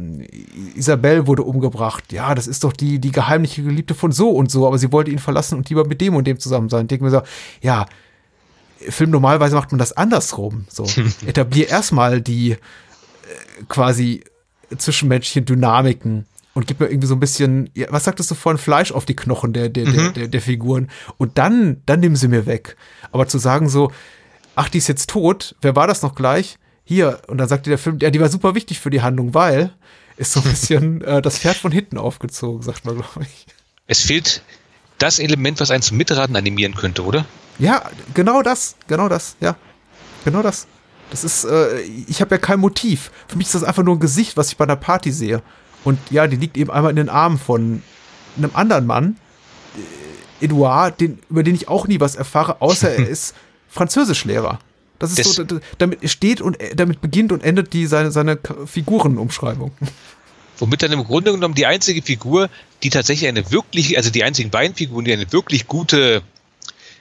Isabel wurde umgebracht. Ja, das ist doch die, die geheimliche Geliebte von so und so, aber sie wollte ihn verlassen und lieber mit dem und dem zusammen sein. Ich denke mir so, ja, Film normalerweise macht man das andersrum. So, etablier erstmal die äh, quasi zwischenmenschlichen Dynamiken und gib mir irgendwie so ein bisschen, ja, was sagtest du vorhin, Fleisch auf die Knochen der, der, mhm. der, der, der, Figuren. Und dann, dann nehmen sie mir weg. Aber zu sagen so, ach, die ist jetzt tot, wer war das noch gleich? Hier, und dann sagte der Film, ja, die war super wichtig für die Handlung, weil ist so ein bisschen äh, das Pferd von hinten aufgezogen, sagt man, glaube ich. Es fehlt das Element, was einen zum Mitraten animieren könnte, oder? Ja, genau das, genau das, ja. Genau das. Das ist, äh, ich habe ja kein Motiv. Für mich ist das einfach nur ein Gesicht, was ich bei einer Party sehe. Und ja, die liegt eben einmal in den Armen von einem anderen Mann, äh, Edouard, den, über den ich auch nie was erfahre, außer er ist Französischlehrer. Das ist so, damit steht und äh, damit beginnt und endet die seine, seine Figurenumschreibung. Womit dann im Grunde genommen die einzige Figur, die tatsächlich eine wirklich, also die einzigen beiden Figuren, die eine wirklich gute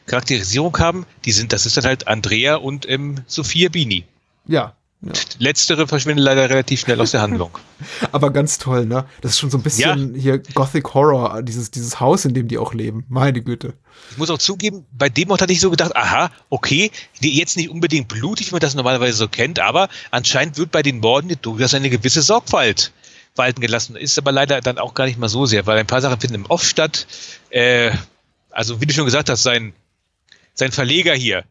Charakterisierung haben, die sind, das ist dann halt Andrea und ähm, Sophia Bini. Ja, ja. Letztere verschwindet leider relativ schnell aus der Handlung. Aber ganz toll, ne? Das ist schon so ein bisschen ja. hier Gothic Horror, dieses, dieses Haus, in dem die auch leben. Meine Güte. Ich muss auch zugeben, bei dem Ort hatte ich so gedacht, aha, okay, jetzt nicht unbedingt blutig, wie man das normalerweise so kennt, aber anscheinend wird bei den Morden durchaus eine gewisse Sorgfalt walten gelassen. Ist aber leider dann auch gar nicht mal so sehr, weil ein paar Sachen finden im Off statt. Äh, also, wie du schon gesagt hast, sein, sein Verleger hier,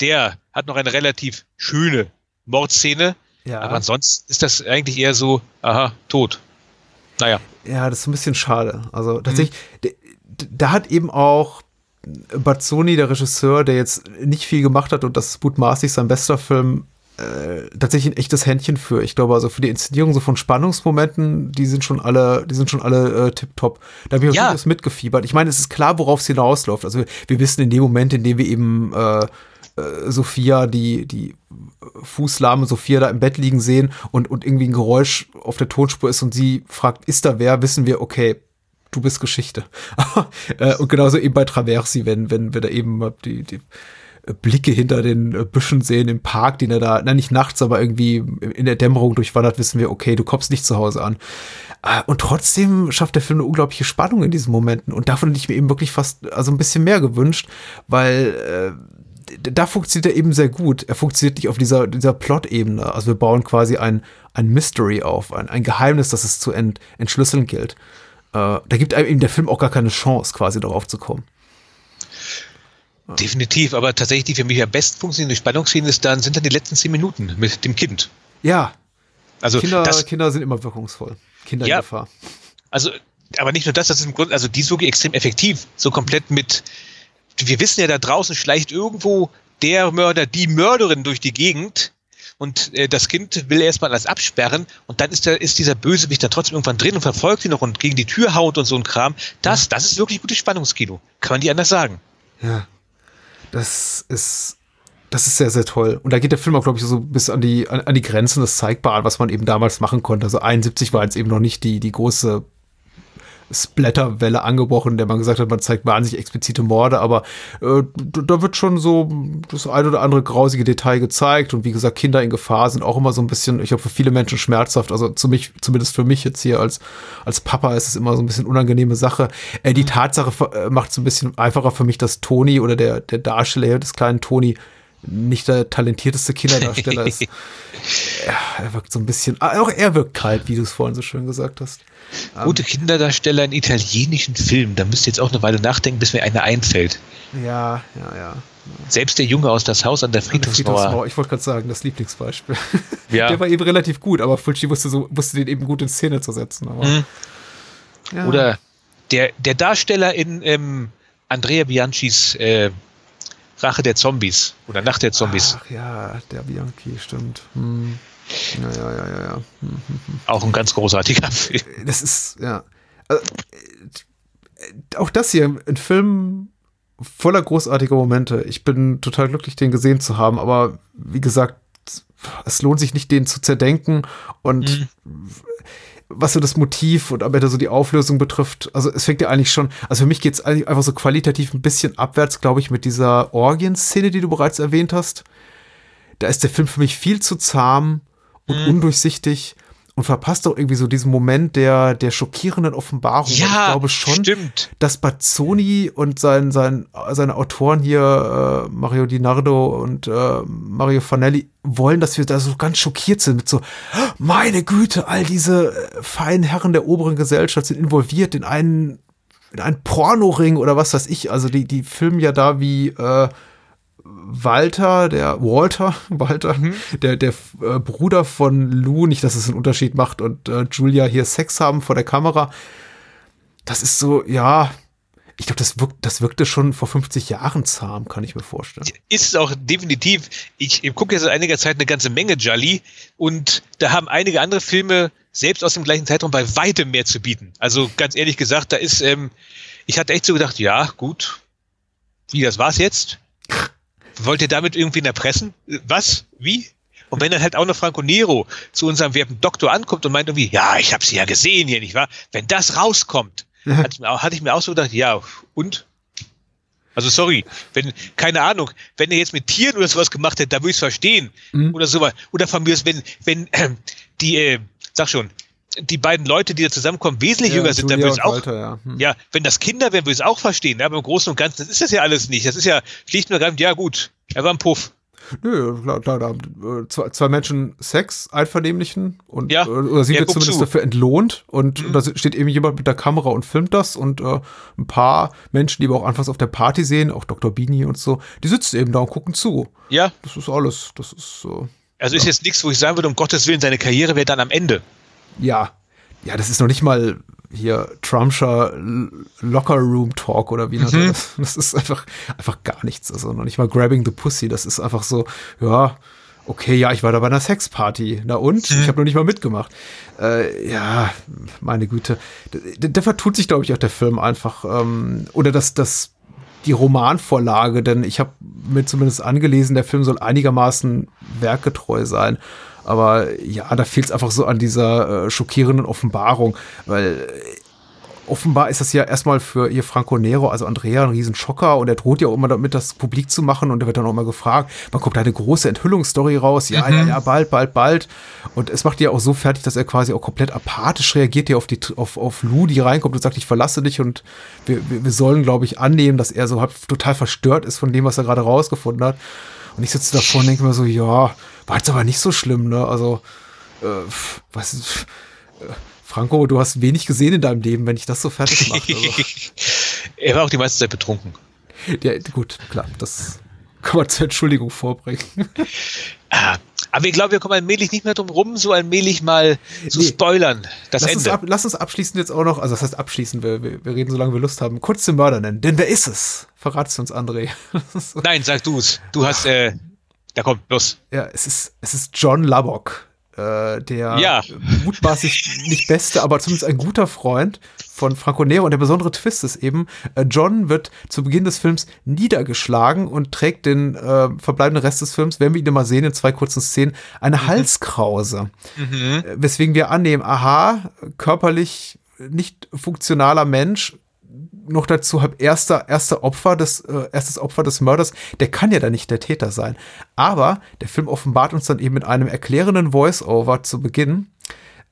der hat noch eine relativ schöne Mordszene. Ja. Aber ansonsten ist das eigentlich eher so, aha, tot. Naja. Ja, das ist ein bisschen schade. Also tatsächlich, mhm. da hat eben auch Bazzoni, der Regisseur, der jetzt nicht viel gemacht hat und das ist mutmaßlich sein bester Film, äh, tatsächlich ein echtes Händchen für. Ich glaube, also für die Inszenierung so von Spannungsmomenten, die sind schon alle, die sind schon alle äh, tipptopp. Da habe ich auch ja. mitgefiebert. Ich meine, es ist klar, worauf es hinausläuft. Also wir, wir wissen in dem Moment, in dem wir eben äh, äh, Sophia, die, die fußlahme Sophia da im Bett liegen sehen und, und irgendwie ein Geräusch auf der Tonspur ist und sie fragt, ist da wer, wissen wir, okay, du bist Geschichte. Äh, und genauso eben bei Traversi, wenn, wenn wir da eben die, die Blicke hinter den Büschen sehen im Park, den er da, na nicht nachts, aber irgendwie in der Dämmerung durchwandert, wissen wir, okay, du kommst nicht zu Hause an. Äh, und trotzdem schafft der Film eine unglaubliche Spannung in diesen Momenten. Und davon hätte ich mir eben wirklich fast, also ein bisschen mehr gewünscht, weil äh, da funktioniert er eben sehr gut. Er funktioniert nicht auf dieser, dieser Plot-Ebene. Also wir bauen quasi ein, ein Mystery auf, ein, ein Geheimnis, das es zu ent, entschlüsseln gilt. Äh, da gibt einem eben der Film auch gar keine Chance, quasi darauf zu kommen. Definitiv, aber tatsächlich die für mich am besten funktionierende Spannungsszene ist dann, sind dann die letzten zehn Minuten mit dem Kind. Ja. Also Kinder, das, Kinder sind immer wirkungsvoll. Kinder ja, in Gefahr. Also, aber nicht nur das, das ist im Grunde, also die ist wirklich extrem effektiv. So komplett mit, wir wissen ja, da draußen schleicht irgendwo der Mörder, die Mörderin durch die Gegend und äh, das Kind will erstmal alles absperren und dann ist, der, ist dieser Bösewicht da trotzdem irgendwann drin und verfolgt sie noch und gegen die Tür haut und so ein Kram. Das, das ist wirklich gutes Spannungskino. Kann man die anders sagen. Ja. Das ist, das ist sehr, sehr toll. Und da geht der Film auch, glaube ich, so bis an die, an, an die Grenzen des Zeigbaren, was man eben damals machen konnte. Also 71 war jetzt eben noch nicht die, die große Splatterwelle angebrochen, der man gesagt hat, man zeigt wahnsinnig explizite Morde, aber äh, da wird schon so das ein oder andere grausige Detail gezeigt und wie gesagt, Kinder in Gefahr sind auch immer so ein bisschen, ich glaube, für viele Menschen schmerzhaft, also zu mich, zumindest für mich jetzt hier als, als Papa ist es immer so ein bisschen unangenehme Sache. Äh, die. Tatsache äh, macht es ein bisschen einfacher für mich, dass Toni oder der, der Darsteller des kleinen Toni nicht der talentierteste Kinderdarsteller ist. Ja, er wirkt so ein bisschen, ah, auch er wirkt kalt, wie du es vorhin so schön gesagt hast. Gute um, Kinderdarsteller in italienischen Filmen, da müsst ihr jetzt auch eine Weile nachdenken, bis mir einer einfällt. Ja, ja, ja. Selbst der Junge aus das Haus an der Friedhofsmauer. Friedhofsmauer. Ich wollte gerade sagen, das Lieblingsbeispiel. Ja. Der war eben relativ gut, aber Fulci wusste, so, wusste den eben gut in Szene zu setzen. Mhm. Ja. Oder der, der Darsteller in ähm, Andrea Bianchis äh, Rache der Zombies oder Nacht der Zombies. Ach ja, der Bianchi, stimmt. Hm. Ja, ja, ja, ja, ja. Hm, hm, hm. Auch ein ganz großartiger Film. Das ist, ja. Also, auch das hier, ein Film voller großartiger Momente. Ich bin total glücklich, den gesehen zu haben, aber wie gesagt, es lohnt sich nicht, den zu zerdenken und mhm was so das Motiv und am Ende so die Auflösung betrifft, also es fängt ja eigentlich schon, also für mich geht es eigentlich einfach so qualitativ ein bisschen abwärts, glaube ich, mit dieser Orgien-Szene, die du bereits erwähnt hast. Da ist der Film für mich viel zu zahm und mhm. undurchsichtig und verpasst doch irgendwie so diesen Moment der, der schockierenden Offenbarung. Ja, ich glaube schon, stimmt. dass Bazzoni und sein, sein, seine Autoren hier, äh, Mario Di Nardo und äh, Mario Fanelli, wollen, dass wir da so ganz schockiert sind mit so, meine Güte, all diese äh, feinen Herren der oberen Gesellschaft sind involviert in einen, in einen Pornoring oder was weiß ich. Also die, die filmen ja da wie, äh, Walter, der Walter, Walter, mhm. der, der äh, Bruder von Lou, nicht, dass es einen Unterschied macht, und äh, Julia hier Sex haben vor der Kamera. Das ist so, ja, ich glaube, das, wirkt, das wirkte schon vor 50 Jahren zahm, kann ich mir vorstellen. Ist es auch definitiv. Ich, ich gucke ja seit einiger Zeit eine ganze Menge Jolly und da haben einige andere Filme selbst aus dem gleichen Zeitraum bei weitem mehr zu bieten. Also ganz ehrlich gesagt, da ist, ähm, ich hatte echt so gedacht, ja, gut, wie, das war's jetzt? Wollt ihr damit irgendwie erpressen? Was? Wie? Und wenn dann halt auch noch Franco Nero zu unserem werten Doktor ankommt und meint irgendwie, ja, ich habe sie ja gesehen hier, nicht wahr? Wenn das rauskommt, hatte, ich mir auch, hatte ich mir auch so gedacht, ja, und? Also sorry, wenn, keine Ahnung, wenn er jetzt mit Tieren oder sowas gemacht hätte, da würde ich es verstehen. Mhm. Oder sowas. Oder von mir ist, wenn, wenn äh, die, äh, sag schon, die beiden Leute, die da zusammenkommen, wesentlich ja, jünger sind, dann würde ich auch. Walter, ja. Hm. ja. wenn das Kinder wären, würde ich es auch verstehen. Aber im Großen und Ganzen, das ist das ja alles nicht. Das ist ja schlicht und ergreifend, ja gut, er war ein Puff. Nö, klar, klar, da haben äh, zwei, Menschen Sex, einvernehmlichen, und ja, äh, oder sie wird zumindest zu. dafür entlohnt und, mhm. und, da steht eben jemand mit der Kamera und filmt das und äh, ein paar Menschen, die wir auch anfangs auf der Party sehen, auch Dr. Bini und so, die sitzen eben da und gucken zu. Ja. Das ist alles. Das ist so. Also ja. ist jetzt nichts, wo ich sagen würde, um Gottes Willen, seine Karriere wäre dann am Ende. Ja. Ja, das ist noch nicht mal hier Trumpscher Locker Room Talk oder wie mhm. das. Das ist einfach, einfach gar nichts. Also noch nicht mal Grabbing the Pussy. Das ist einfach so, ja, okay, ja, ich war da bei einer Sexparty. Na und? Mhm. Ich habe noch nicht mal mitgemacht. Äh, ja, meine Güte. Da, da vertut sich, glaube ich, auch der Film einfach. Ähm, oder das, das, die Romanvorlage, denn ich habe mir zumindest angelesen, der Film soll einigermaßen werkgetreu sein. Aber ja, da fehlt es einfach so an dieser äh, schockierenden Offenbarung, weil äh, offenbar ist das ja erstmal für ihr Franco Nero, also Andrea, ein Riesenschocker und er droht ja auch immer damit, das publik zu machen und er wird dann auch immer gefragt, man kommt da eine große Enthüllungsstory raus, ja, mhm. ja, ja, bald, bald, bald. Und es macht ja auch so fertig, dass er quasi auch komplett apathisch reagiert hier auf die, auf, auf Lou, die reinkommt und sagt, ich verlasse dich und wir, wir, wir sollen, glaube ich, annehmen, dass er so halt total verstört ist von dem, was er gerade rausgefunden hat. Und ich sitze davor und denke mir so, ja, war jetzt aber nicht so schlimm, ne? Also, äh, was äh, Franco, du hast wenig gesehen in deinem Leben, wenn ich das so fertig mache. Also. er war auch die meiste Zeit betrunken. Ja, gut, klar, das kann man zur Entschuldigung vorbringen. Ah, aber ich glaube, wir kommen allmählich nicht mehr drum rum, so allmählich mal zu nee. spoilern. Das lass Ende. Uns ab, lass uns abschließend jetzt auch noch, also das heißt abschließen, wir, wir, wir reden, solange wir Lust haben, kurz den Mörder nennen. Denn wer ist es? Verrat's uns, André. Nein, sag du's. Du hast, äh, da kommt, los. Ja, es ist, es ist John Lubbock, äh, der ja. mutmaßlich nicht beste, aber zumindest ein guter Freund von Franco Nero. Und der besondere Twist ist eben, äh, John wird zu Beginn des Films niedergeschlagen und trägt den äh, verbleibenden Rest des Films, werden wir ihn mal sehen in zwei kurzen Szenen, eine mhm. Halskrause. Mhm. Äh, weswegen wir annehmen, aha, körperlich nicht funktionaler Mensch, noch dazu hab erster, erster Opfer des, äh, erstes Opfer des Mörders, der kann ja dann nicht der Täter sein. Aber der Film offenbart uns dann eben mit einem erklärenden Voice-Over zu Beginn,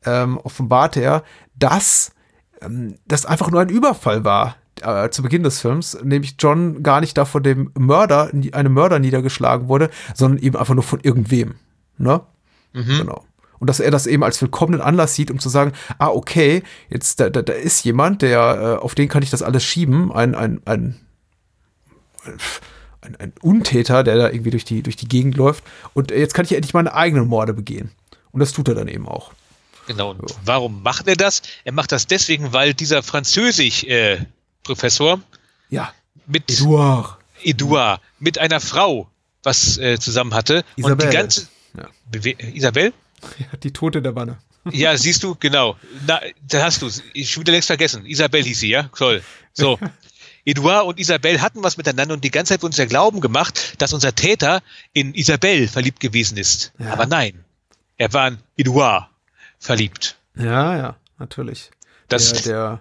ähm, offenbart er, dass ähm, das einfach nur ein Überfall war äh, zu Beginn des Films, nämlich John gar nicht da von dem Mörder, einem Mörder niedergeschlagen wurde, sondern eben einfach nur von irgendwem. Ne? Mhm. Genau. Und dass er das eben als willkommenen Anlass sieht, um zu sagen, ah, okay, jetzt da, da, da ist jemand, der, äh, auf den kann ich das alles schieben, ein, ein, ein, ein, ein Untäter, der da irgendwie durch die, durch die Gegend läuft. Und jetzt kann ich endlich meine eigenen Morde begehen. Und das tut er dann eben auch. Genau. Und so. warum macht er das? Er macht das deswegen, weil dieser Französisch-Professor äh, ja. mit Edouard. Edouard mit einer Frau was äh, zusammen hatte. Isabel. Und die ganze ja. Isabel? Ja, die Tote der Wanne. Ja, siehst du, genau. Na, da hast du es. Ich wieder längst vergessen. Isabel hieß sie, ja? Toll. So. Edouard und Isabel hatten was miteinander und die ganze Zeit uns ja glauben gemacht, dass unser Täter in Isabel verliebt gewesen ist. Ja. Aber nein. Er war in Edouard verliebt. Ja, ja, natürlich. Das der,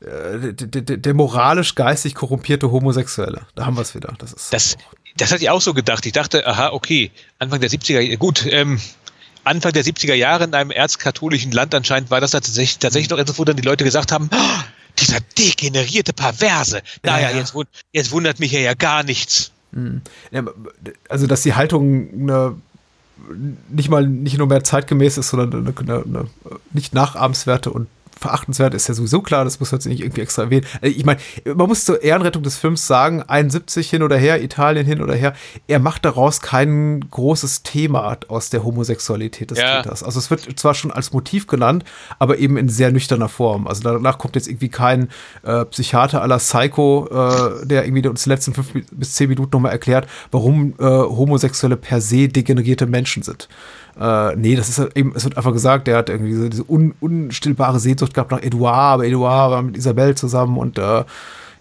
der, äh, der, der, der moralisch geistig korrumpierte Homosexuelle. Da haben wir es wieder. Das ist. Das, das hatte ich auch so gedacht. Ich dachte, aha, okay, Anfang der 70er, gut, ähm, Anfang der 70er Jahre in einem erzkatholischen Land anscheinend war das tatsächlich, tatsächlich noch etwas, wo dann die Leute gesagt haben, oh, dieser degenerierte Perverse. Naja, ja, ja. Jetzt, jetzt, wundert mich ja, ja gar nichts. Hm. Also, dass die Haltung eine, nicht mal nicht nur mehr zeitgemäß ist, sondern eine, eine, eine nicht nachahmenswerte und verachtenswert ist ja sowieso klar, das muss man jetzt nicht irgendwie extra erwähnen. Äh, ich meine, man muss zur Ehrenrettung des Films sagen, 71 hin oder her, Italien hin oder her, er macht daraus kein großes Thema aus der Homosexualität des ja. Täters. Also es wird zwar schon als Motiv genannt, aber eben in sehr nüchterner Form. Also danach kommt jetzt irgendwie kein äh, Psychiater aller Psycho, äh, der irgendwie uns die letzten fünf bis zehn Minuten nochmal erklärt, warum äh, Homosexuelle per se degenerierte Menschen sind. Äh, nee, das ist halt eben, es wird einfach gesagt, der hat irgendwie diese, diese un, unstillbare Sehnsucht gehabt nach Edouard, aber Edouard war mit Isabelle zusammen und äh,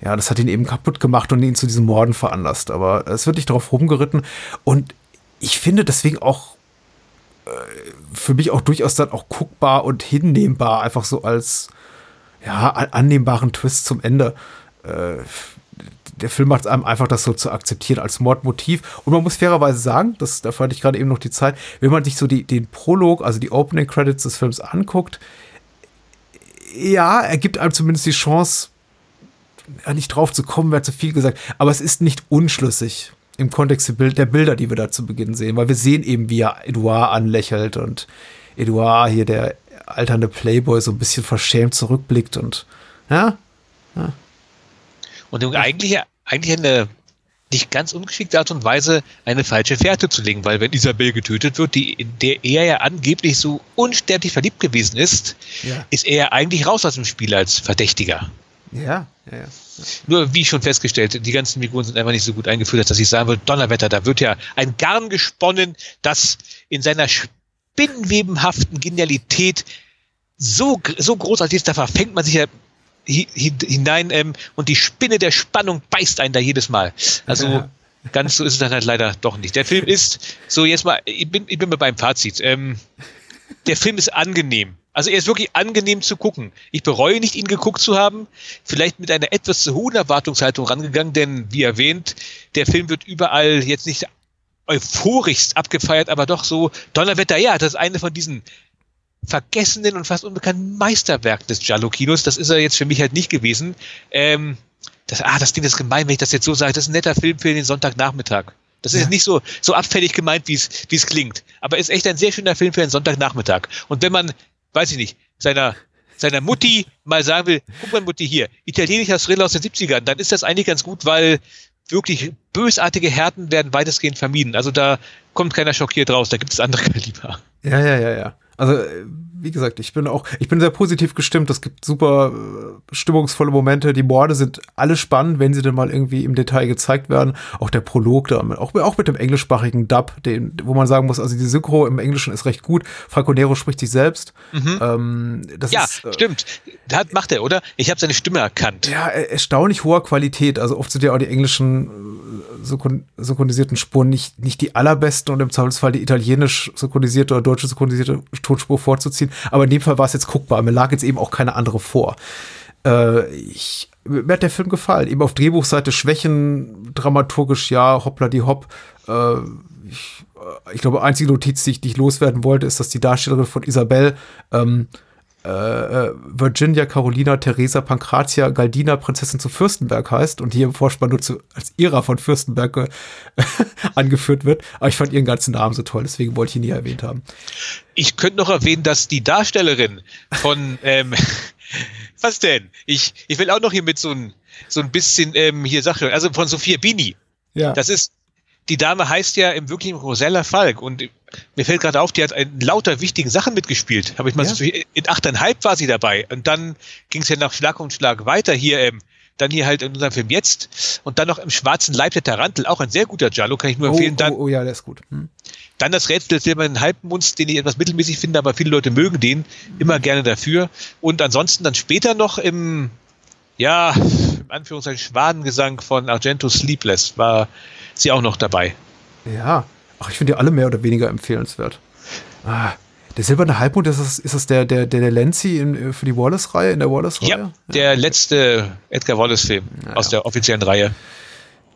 ja, das hat ihn eben kaputt gemacht und ihn zu diesen Morden veranlasst. Aber es wird nicht darauf rumgeritten und ich finde deswegen auch äh, für mich auch durchaus dann auch guckbar und hinnehmbar, einfach so als ja, annehmbaren Twist zum Ende. Äh, der Film macht es einem einfach, das so zu akzeptieren als Mordmotiv. Und man muss fairerweise sagen, das, da fand ich gerade eben noch die Zeit, wenn man sich so die, den Prolog, also die Opening Credits des Films anguckt, ja, er gibt einem zumindest die Chance, nicht drauf zu kommen, wäre zu viel gesagt, aber es ist nicht unschlüssig im Kontext der Bilder, die wir da zu Beginn sehen, weil wir sehen eben, wie er Edouard anlächelt und Edouard hier, der alternde Playboy, so ein bisschen verschämt zurückblickt und ja, ja. Und eigentlich, eigentlich eine nicht ganz ungeschickte Art und Weise eine falsche Fährte zu legen, weil wenn Isabel getötet wird, die, in der er ja angeblich so unsterblich verliebt gewesen ist, ja. ist er eigentlich raus aus dem Spiel als Verdächtiger. Ja, ja, ja. Nur, wie schon festgestellt, die ganzen Figuren sind einfach nicht so gut eingeführt, dass ich sagen würde, Donnerwetter, da wird ja ein Garn gesponnen, das in seiner spinnenwebenhaften Genialität so, so großartig ist, da verfängt man sich ja hinein ähm, und die Spinne der Spannung beißt einen da jedes Mal. Also ja. ganz so ist es dann halt leider doch nicht. Der Film ist, so jetzt mal, ich bin, ich bin mal beim Fazit. Ähm, der Film ist angenehm. Also er ist wirklich angenehm zu gucken. Ich bereue nicht, ihn geguckt zu haben. Vielleicht mit einer etwas zu hohen Erwartungshaltung rangegangen, denn wie erwähnt, der Film wird überall jetzt nicht euphorischst abgefeiert, aber doch so Donnerwetter, ja, das ist eine von diesen vergessenen und fast unbekannten Meisterwerk des Giallo-Kinos. Das ist er jetzt für mich halt nicht gewesen. Ähm, das, ah, das Ding ist gemein, wenn ich das jetzt so sage. Das ist ein netter Film für den Sonntagnachmittag. Das ist ja. nicht so, so abfällig gemeint, wie es, wie es klingt. Aber ist echt ein sehr schöner Film für den Sonntagnachmittag. Und wenn man, weiß ich nicht, seiner, seiner Mutti mal sagen will, guck mal Mutti hier, italienischer Thriller aus den 70ern, dann ist das eigentlich ganz gut, weil wirklich bösartige Härten werden weitestgehend vermieden. Also da kommt keiner schockiert raus, da gibt es andere Kaliber. Ja, ja, ja, ja. Also, äh, wie gesagt, ich bin auch, ich bin sehr positiv gestimmt. Es gibt super äh, stimmungsvolle Momente. Die Morde sind alle spannend, wenn sie dann mal irgendwie im Detail gezeigt werden. Auch der Prolog da, auch, auch mit dem englischsprachigen Dub, den, wo man sagen muss, also die Synchro im Englischen ist recht gut. Franco Nero spricht sich selbst. Mhm. Ähm, ja, ist, äh, stimmt. Das macht er, oder? Ich habe seine Stimme erkannt. Ja, erstaunlich hoher Qualität. Also oft sind ja auch die englischen synchronisierten Spuren nicht, nicht die allerbesten und im Zweifelsfall die italienisch synchronisierte oder deutsche synchronisierte Tonspur vorzuziehen. Aber in dem Fall war es jetzt guckbar. Mir lag jetzt eben auch keine andere vor. Äh, ich, mir hat der Film gefallen. Eben auf Drehbuchseite Schwächen, dramaturgisch ja, hoppla die hopp. Äh, ich, äh, ich glaube, einzige Notiz, die ich, die ich loswerden wollte, ist, dass die Darstellerin von Isabel ähm, äh, äh, Virginia Carolina Theresa Pankratia Galdina Prinzessin zu Fürstenberg heißt und hier im Vorspann nur zu, als Ära von Fürstenberg äh, angeführt wird. Aber ich fand ihren ganzen Namen so toll, deswegen wollte ich ihn nie erwähnt haben. Ich könnte noch erwähnen, dass die Darstellerin von ähm, was denn? Ich, ich will auch noch hier mit so ein, so ein bisschen ähm, hier Sache, also von Sophia Bini. Ja. Das ist die Dame heißt ja im wirklichen Rosella Falk und mir fällt gerade auf, die hat in lauter wichtigen Sachen mitgespielt. Habe ich mal ja. so, in achteinhalb war sie dabei und dann ging es ja nach Schlag und Schlag weiter hier, ähm, dann hier halt in unserem Film jetzt und dann noch im schwarzen Leib der Tarantel, auch ein sehr guter Giallo, kann ich nur oh, empfehlen. Dann, oh, oh, ja, der ist gut. Hm. Dann das Rätsel des silbernen Halbmunds, den ich etwas mittelmäßig finde, aber viele Leute mögen den, immer gerne dafür. Und ansonsten dann später noch im, ja, im Anführungszeichen Schwadengesang von Argento Sleepless war sie auch noch dabei. Ja, ach, ich finde die alle mehr oder weniger empfehlenswert. Ah, der silberne Halbmond, ist das, ist das der, der, der, der Lenzi in, für die Wallace-Reihe, in der Wallace-Reihe? Ja, der ja. letzte Edgar Wallace-Film ja, aus der offiziellen Reihe.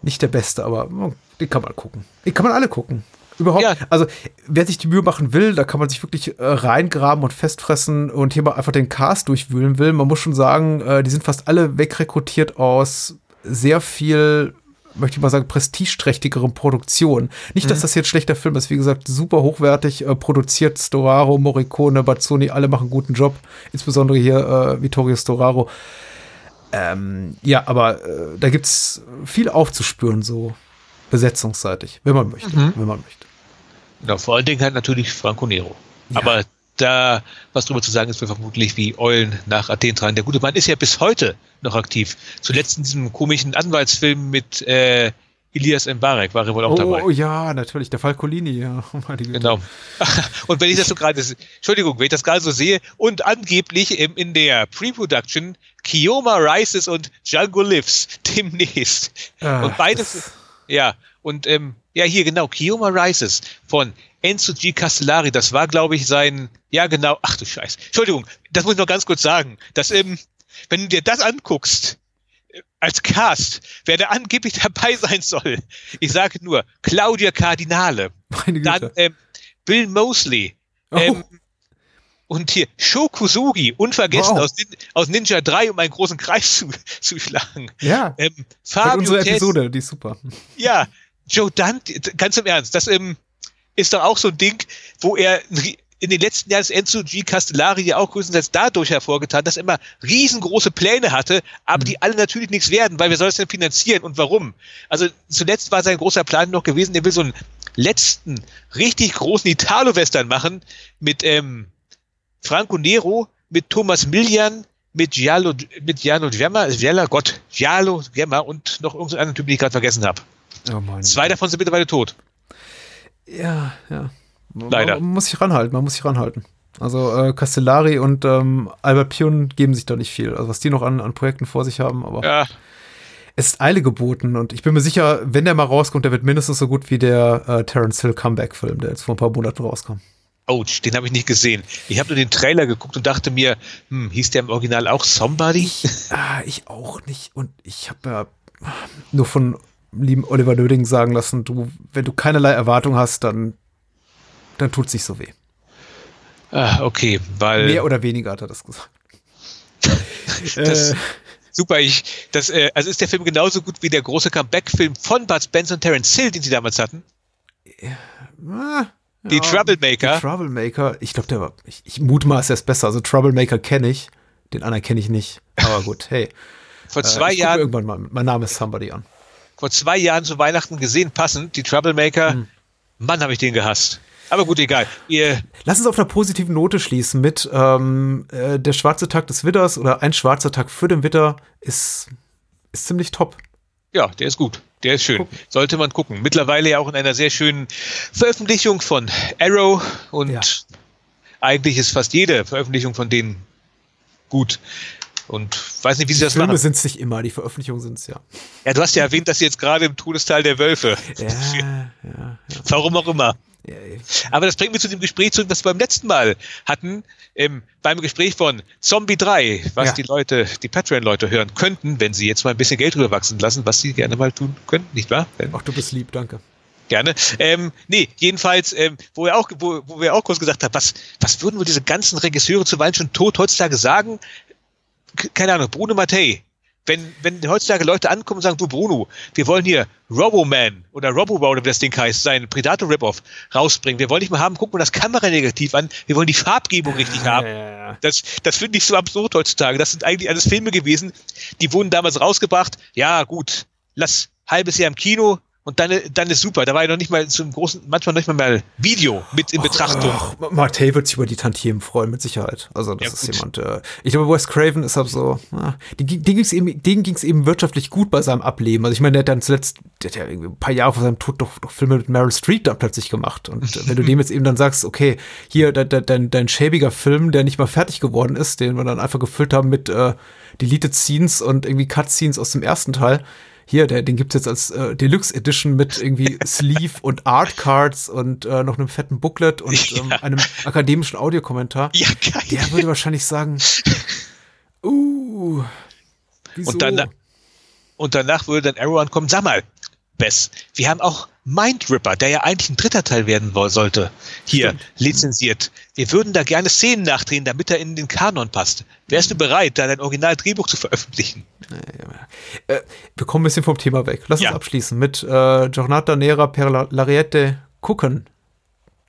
Nicht der beste, aber oh, den kann man gucken. Den kann man alle gucken. Überhaupt. Ja. Also, wer sich die Mühe machen will, da kann man sich wirklich äh, reingraben und festfressen und hier mal einfach den Cast durchwühlen will. Man muss schon sagen, äh, die sind fast alle wegrekrutiert aus sehr viel möchte ich mal sagen, prestigeträchtigeren Produktionen. Nicht, dass mhm. das jetzt schlechter Film ist, wie gesagt, super hochwertig äh, produziert. Storaro, Morricone, Bazzoni, alle machen einen guten Job. Insbesondere hier äh, Vittorio Storaro. Ähm, ja, aber äh, da gibt es viel aufzuspüren, so besetzungsseitig, wenn man möchte. Mhm. Wenn man möchte. Ja, vor allen Dingen halt natürlich Franco Nero. Ja. Aber da was drüber zu sagen ist, wir vermutlich wie Eulen nach Athen tragen. Der gute Mann ist ja bis heute noch aktiv. Zuletzt in diesem komischen Anwaltsfilm mit äh, Elias Mbarek war er wohl auch oh, dabei. Oh ja, natürlich, der Falcolini, ja. genau. und wenn ich das so gerade, Entschuldigung, wenn ich das gerade so sehe, und angeblich im, in der Pre-Production Kioma Rises und Django Lives demnächst. Ah, und beides, ja, und ähm, ja, hier genau, Kioma Rises von Enzo G. Castellari, das war, glaube ich, sein, ja genau, ach du Scheiß. Entschuldigung, das muss ich noch ganz kurz sagen. dass ähm, wenn du dir das anguckst, äh, als Cast, wer da angeblich dabei sein soll, ich sage nur, Claudia Cardinale, dann ähm, Bill Mosley, oh. ähm, und hier Shokusugi, unvergessen wow. aus, aus, Ninja 3, um einen großen Kreis zu, zu schlagen. Ja. Ähm, Fabio unsere Episode, die ist super. Ja, Joe Dante, ganz im Ernst, das ähm, ist doch auch so ein Ding, wo er in den letzten Jahren ist Enzo G. Castellari ja auch größtenteils dadurch hervorgetan, dass er immer riesengroße Pläne hatte, aber mhm. die alle natürlich nichts werden, weil wer soll es denn finanzieren und warum? Also zuletzt war sein großer Plan noch gewesen, er will so einen letzten, richtig großen Italo-Western machen mit ähm, Franco Nero, mit Thomas Millian, mit Giallo, mit Giallo Gemma, Giallo, Gott, Giallo Gemma und noch irgendeinen Typ, den ich gerade vergessen habe. Oh Zwei davon sind mittlerweile tot. Ja, ja. Leider. Man, muss sich ranhalten, man muss sich ranhalten. Also äh, Castellari und ähm, Albert Pion geben sich da nicht viel. Also was die noch an, an Projekten vor sich haben, aber ja. es ist Eile geboten und ich bin mir sicher, wenn der mal rauskommt, der wird mindestens so gut wie der äh, Terence Hill Comeback-Film, der jetzt vor ein paar Monaten rauskam. Ouch, den habe ich nicht gesehen. Ich habe nur den Trailer geguckt und dachte mir, hm, hieß der im Original auch Somebody? Ich, ah, ich auch nicht. Und ich habe ja nur von lieben Oliver Nöding sagen lassen, du, wenn du keinerlei Erwartung hast, dann, dann tut es sich so weh. Ah, okay, weil. Mehr oder weniger hat er das gesagt. das, äh, super, ich, das, äh, also ist der Film genauso gut wie der große Comeback-Film von Bud Spencer und Terence Hill, den sie damals hatten? Ja, die Troublemaker. Die Troublemaker, ich glaube, der war, ich, ich mutmaße, er ist besser. Also Troublemaker kenne ich, den anderen kenne ich nicht. Aber gut, hey. Vor zwei äh, Jahren. Irgendwann mal, mein Name ist Somebody an vor zwei Jahren zu Weihnachten gesehen, passend, die Troublemaker. Mhm. Mann, habe ich den gehasst. Aber gut, egal. Ihr Lass uns auf einer positiven Note schließen mit ähm, äh, der schwarze Tag des Witters oder ein schwarzer Tag für den Witter ist, ist ziemlich top. Ja, der ist gut. Der ist schön. Gucken. Sollte man gucken. Mittlerweile ja auch in einer sehr schönen Veröffentlichung von Arrow und ja. eigentlich ist fast jede Veröffentlichung von denen gut. Und weiß nicht, wie sie das Filme machen. sind es nicht immer, die Veröffentlichungen sind es ja. Ja, du hast ja erwähnt, dass sie jetzt gerade im Todesteil der Wölfe. Ja, ja, ja. Warum auch immer. ja, ja. Aber das bringt mich zu dem Gespräch zurück, das wir beim letzten Mal hatten, ähm, beim Gespräch von Zombie 3, was Ja. die Leute, die Patreon-Leute hören könnten, wenn sie jetzt mal ein bisschen Geld rüberwachsen lassen, was sie gerne mal tun könnten, nicht wahr? Ach, du bist lieb, danke. gerne. Ähm, nee, jedenfalls, ähm, wo, wir auch, wo, wo wir auch kurz gesagt haben, was, was würden wohl diese ganzen Regisseure zuweilen schon tot heutzutage sagen? Keine Ahnung, Bruno Mattei. Wenn, wenn heutzutage Leute ankommen und sagen, du Bruno, wir wollen hier Roboman oder Robobow, oder wie das Ding heißt, sein Predator-Rip-Off rausbringen. Wir wollen nicht mal haben, gucken wir das Kameranegativ an. Wir wollen die Farbgebung richtig haben. Ja. Das, das finde ich so absurd heutzutage. Das sind eigentlich alles Filme gewesen, die wurden damals rausgebracht. Ja, gut, lass halbes Jahr im Kino und dann, dann ist super. Da war ja noch nicht mal zum großen, manchmal noch nicht mal mal Video mit in Betrachtung. Ach, Martey wird sich über die Tantiemen freuen, mit Sicherheit. Also, das Ja, ist gut. jemand, äh, ich glaube, Wes Craven ist halt so, ah, den, ging- denen ging es eben, denen ging's eben wirtschaftlich gut bei seinem Ableben. Also, ich meine, der hat dann zuletzt, der hat ja irgendwie ein paar Jahre vor seinem Tod doch, doch Filme mit Meryl Streep dann plötzlich gemacht. Und äh, wenn du dem jetzt eben dann sagst, okay, hier, de, de, dein, dein schäbiger Film, der nicht mal fertig geworden ist, den wir dann einfach gefüllt haben mit äh, Deleted Scenes und irgendwie Cutscenes aus dem ersten Teil, hier, der, den gibt's jetzt als äh, Deluxe Edition mit irgendwie Sleeve und Art Cards und äh, noch einem fetten Booklet und ähm, Ja. einem akademischen Audiokommentar. Ja, geil. Der würde wahrscheinlich sagen, uh, wieso? Und dann- Und danach würde dann Arrow ankommen, sag mal, Bess, wir haben auch Mindripper, der ja eigentlich ein dritter Teil werden sollte, hier Stimmt. lizenziert. Wir würden da gerne Szenen nachdrehen, damit er in den Kanon passt. Wärst du bereit, da dein Originaldrehbuch zu veröffentlichen? äh, wir kommen ein bisschen vom Thema weg. Lass Ja. uns abschließen mit äh, Giornata Nera per la- Lariette gucken.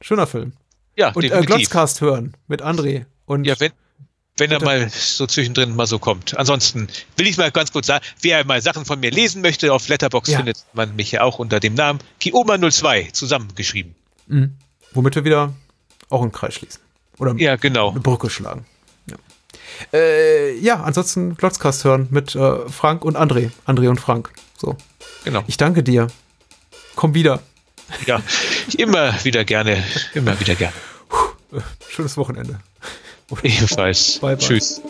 Schöner Film. Ja, Und äh. Glotzcast hören mit André. Und Ja, wenn, wenn er mal so zwischendrin mal so kommt. Ansonsten will ich mal ganz kurz sagen, wer mal Sachen von mir lesen möchte, auf Letterbox Ja. findet man mich ja auch unter dem Namen Kioma02 zusammengeschrieben. mh, womit wir wieder auch einen Kreis schließen. Oder Ja, genau. eine Brücke schlagen. Ja, äh, ja ansonsten Glotzcast hören mit äh, Frank und André. André und Frank. So. genau. Ich danke dir. Komm wieder. Ja, immer wieder gerne, immer wieder gerne. Äh, schönes Wochenende. Ebenfalls. Bye, bye. Tschüss.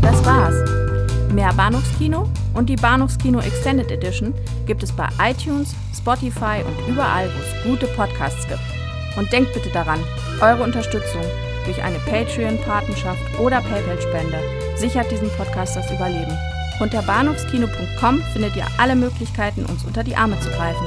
Das war's. Mehr Bahnhofskino und die Bahnhofskino Extended Edition gibt es bei iTunes, Spotify und überall, wo es gute Podcasts gibt. Und denkt bitte daran, eure Unterstützung durch eine Patreon-Patenschaft oder PayPal-Spende sichert diesem Podcast das Überleben. Unter bahnhofskino.com findet ihr alle Möglichkeiten, uns unter die Arme zu greifen.